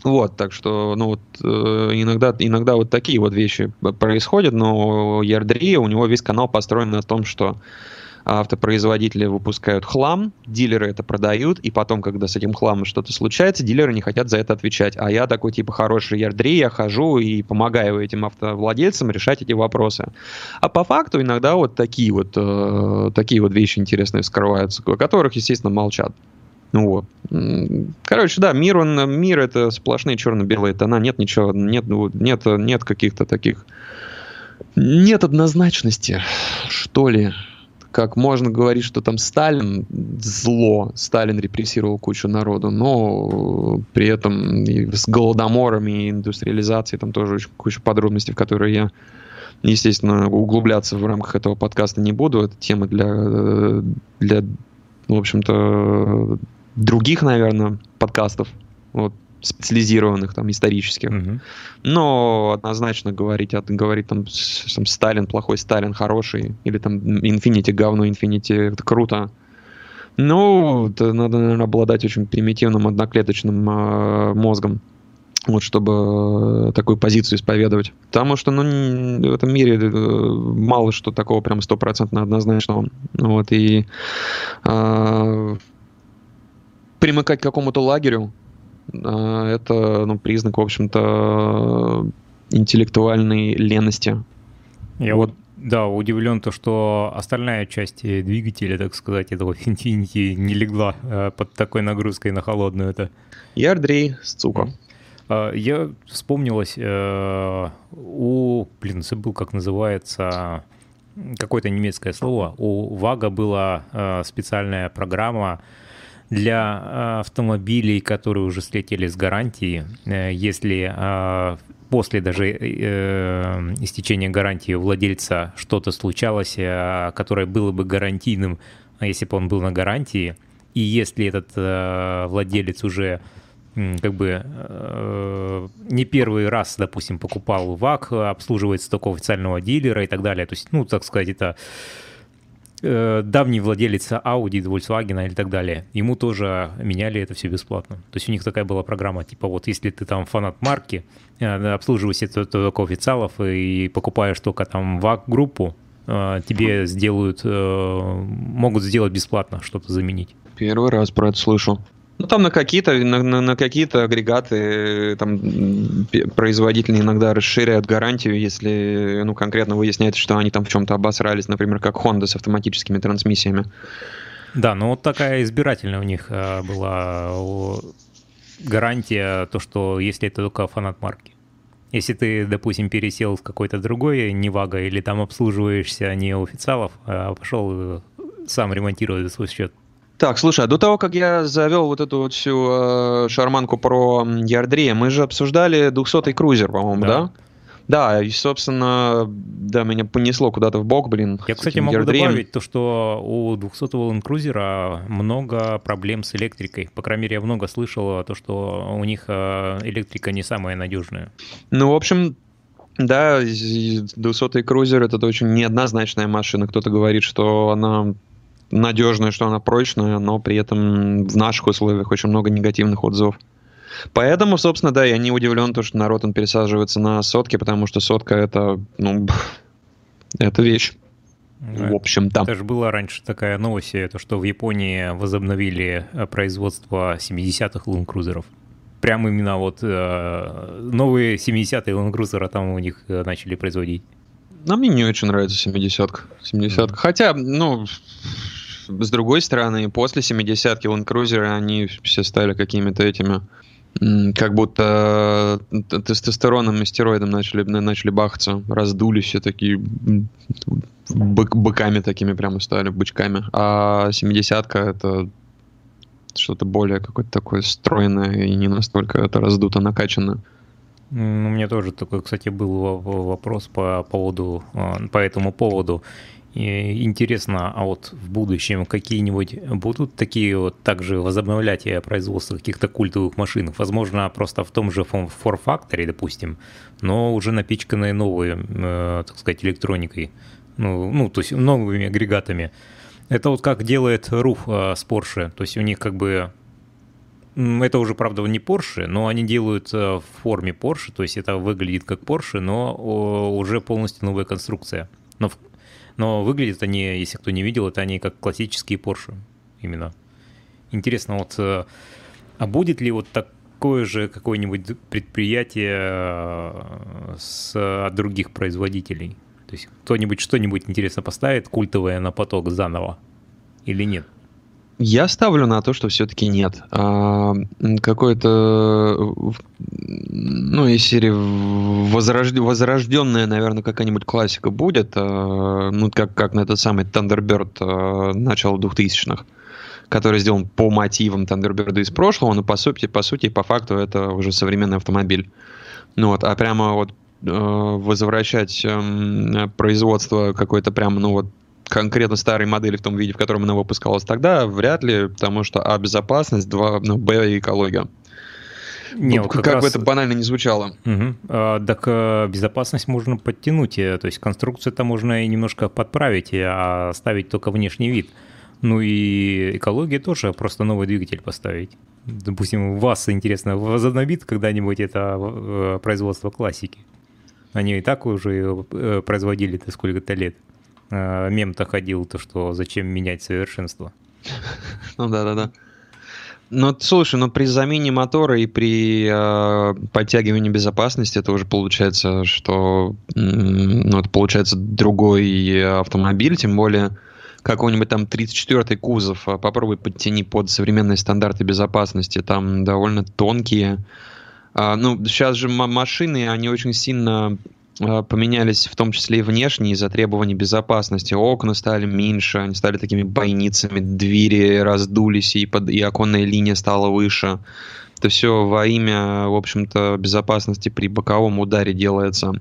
Вот, так что, ну вот, э, иногда, иногда вот такие вот вещи происходят, но Ярдрия, у него весь канал построен на том, что автопроизводители выпускают хлам, дилеры это продают, и потом, когда с этим хламом что-то случается, дилеры не хотят за это отвечать. А я такой типа хороший ярдри, я хожу и помогаю этим автовладельцам решать эти вопросы. А по факту иногда вот такие вот, э, такие вот вещи интересные вскрываются, о которых, естественно, молчат. Ну вот. Короче, да, мир, он, мир это сплошные черно-белые тона, нет ничего, нет, ну, нет, нет каких-то таких, нет однозначности, что ли как можно говорить, что там Сталин зло, Сталин репрессировал кучу народу, но при этом и с голодоморами и индустриализацией там тоже очень куча подробностей, в которые я, естественно, углубляться в рамках этого подкаста не буду. Это тема для, для в общем-то, других, наверное, подкастов. Вот специализированных, там, исторических. Угу. Но однозначно говорить, от, говорить там, там Сталин плохой, Сталин хороший, или там Infinity говно, Infinity это круто. Ну, это надо, наверное, обладать очень примитивным одноклеточным э, мозгом, вот чтобы такую позицию исповедовать. Потому что, ну, в этом мире э, мало что такого прям стопроцентно однозначного. Вот, и э, примыкать к какому-то лагерю, это ну, признак, в общем-то, интеллектуальной лености. Я вот да, удивлен то, что остальная часть двигателя, так сказать, этого Infinity не легла э, под такой нагрузкой на холодную. Это... Ярдрей с цука. А, я вспомнилось, э, у, блин, забыл, как называется, какое-то немецкое слово. У Вага была э, специальная программа, для э, автомобилей, которые уже слетели с гарантии, э, если э, после даже истечения гарантии у владельца что-то случалось, которое было бы гарантийным, если бы он был на гарантии, и если этот владелец уже как бы не первый раз, допустим, покупал ВАК, обслуживается такого официального дилера и так далее. То есть, ну, так сказать, это э, давний владелец Audi, Volkswagen или так далее, ему тоже меняли это все бесплатно. То есть у них такая была программа, типа вот если ты там фанат марки, э, обслуживаешься только официалов и покупаешь только там ВАК-группу, э, тебе сделают, могут сделать бесплатно что-то заменить. Первый раз про это слышу. Ну, там на какие-то на, на, на какие-то агрегаты э, там производители иногда расширяют гарантию, если ну, конкретно выясняется, что они там в чем-то обосрались, например, как Honda с автоматическими трансмиссиями. Да, ну вот такая избирательная у них э, была гарантия, то, что если это только фанат марки. Если ты, допустим, пересел в какой-то другой Невага или там обслуживаешься не у официалов, а пошел э, сам ремонтировать за свой счет, так, слушай, а до того, как я завел вот эту вот всю э, шарманку про Ярдрия, мы же обсуждали 200-й крузер, по-моему, да? да? Да, и, собственно, да, меня понесло куда-то в бок, блин. Я, кстати, могу ярдреем. добавить то, что у 200-го Land Cruiser много проблем с электрикой. По крайней мере, я много слышал, то, что у них э, электрика не самая надежная. Ну, в общем, да, 200-й крузер это очень неоднозначная машина. Кто-то говорит, что она надежная, что она прочная, но при этом в наших условиях очень много негативных отзывов. Поэтому, собственно, да, я не удивлен, то, что народ он пересаживается на сотки, потому что сотка это, ну, это вещь. В общем-то. Это же была раньше такая новость, это что в Японии возобновили э, производство 70-х лункрузеров. Прямо именно вот э, новые 70-е лункрузеры там у них э, начали производить. А мне не очень нравится 70-ка. 70 Хотя, ну, с другой стороны, после 70-ки Land Cruiser они все стали какими-то этими как будто тестостероном и стероидом начали, начали бахаться, раздулись все такие бык, быками такими прямо стали, бычками. А 70-ка это что-то более какое-то такое стройное и не настолько это раздуто, накачано. Ну, у меня тоже такой, кстати, был вопрос по поводу, а, по этому поводу. Интересно, а вот в будущем какие-нибудь будут такие вот также возобновлять производство каких-то культовых машин? Возможно, просто в том же Factory, допустим, но уже напичканные новой, э, так сказать, электроникой, ну, ну, то есть новыми агрегатами. Это вот как делает RUF э, с Porsche, то есть у них как бы это уже, правда, не Porsche, но они делают э, в форме Porsche, то есть это выглядит как Porsche, но уже полностью новая конструкция. Но но выглядят они, если кто не видел, это они как классические Porsche именно. Интересно, вот, э, а будет ли вот такое же какое-нибудь предприятие э, с, от других производителей? То есть кто-нибудь что-нибудь интересно поставит культовое на поток заново или нет? Я ставлю на то, что все-таки нет. А, какое-то, ну, из серии возрожд... возрожденная, наверное, какая-нибудь классика будет, а, ну, как, как на этот самый Thunderbird а, начала 2000-х, который сделан по мотивам Thunderbird из прошлого, но по сути, по сути, по факту это уже современный автомобиль. Ну вот, а прямо вот а, возвращать эм, производство какой-то прямо, ну вот конкретно старой модели в том виде, в котором она выпускалась тогда, вряд ли, потому что А безопасность, два, ну, Б экология. Не, вот как, как раз... бы это банально не звучало. Угу. А, так а, безопасность можно подтянуть, э, то есть конструкцию-то можно и немножко подправить, а оставить только внешний вид. Ну и экология тоже, просто новый двигатель поставить. Допустим, вас, интересно, возобновит когда-нибудь это э, производство классики? Они и так уже э, производили это сколько-то лет. Э, мем-то ходил, то что зачем менять совершенство. Ну да-да-да. Ну, слушай, ну при замене мотора и при э, подтягивании безопасности это уже получается, что ну, это получается другой автомобиль, тем более какой-нибудь там 34-й кузов, а попробуй подтяни под современные стандарты безопасности, там довольно тонкие. А, ну, сейчас же машины, они очень сильно поменялись в том числе и внешне из-за требований безопасности. Окна стали меньше, они стали такими бойницами, двери раздулись, и, под, и оконная линия стала выше. Это все во имя, в общем-то, безопасности при боковом ударе делается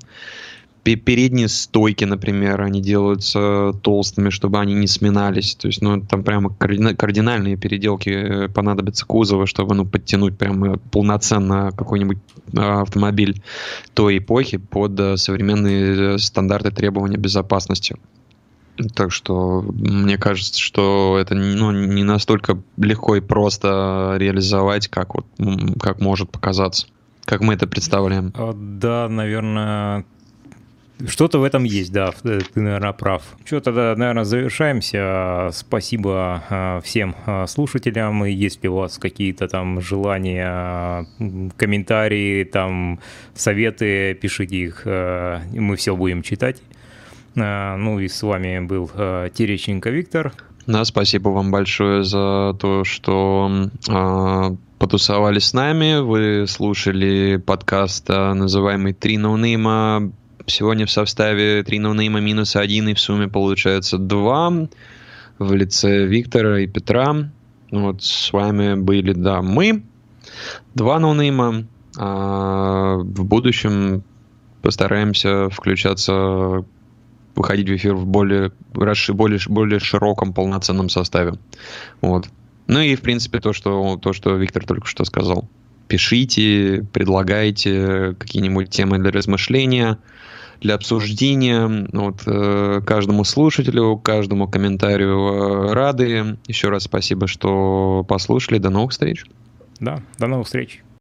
передние стойки, например, они делаются толстыми, чтобы они не сминались. То есть, ну, там прямо кардинальные переделки э, понадобятся кузова, чтобы, ну, подтянуть прямо полноценно какой-нибудь а, автомобиль той эпохи под э, современные э, стандарты требования безопасности. Так что мне кажется, что это ну, не настолько легко и просто реализовать, как, вот, как может показаться, как мы это представляем. А, да, наверное, что-то в этом есть, да, ты, наверное, прав. Что, тогда, наверное, завершаемся. Спасибо а, всем а, слушателям. Если у вас какие-то там желания, комментарии, там советы, пишите их, мы все будем читать. Ну и с вами был Тереченко Виктор. Да, спасибо вам большое за то, что потусовались с нами. Вы слушали подкаст, называемый «Три ноунейма». Сегодня в составе 3 ноунейма минус 1 и в сумме получается 2 в лице Виктора и Петра. Вот с вами были, да, мы, два ноунейма. А в будущем постараемся включаться, выходить в эфир в более, более, более широком, полноценном составе. Вот. Ну и, в принципе, то, что, то, что Виктор только что сказал. Пишите, предлагайте какие-нибудь темы для размышления – для обсуждения. Вот, э, каждому слушателю, каждому комментарию э, рады. Еще раз спасибо, что послушали. До новых встреч. Да, до новых встреч.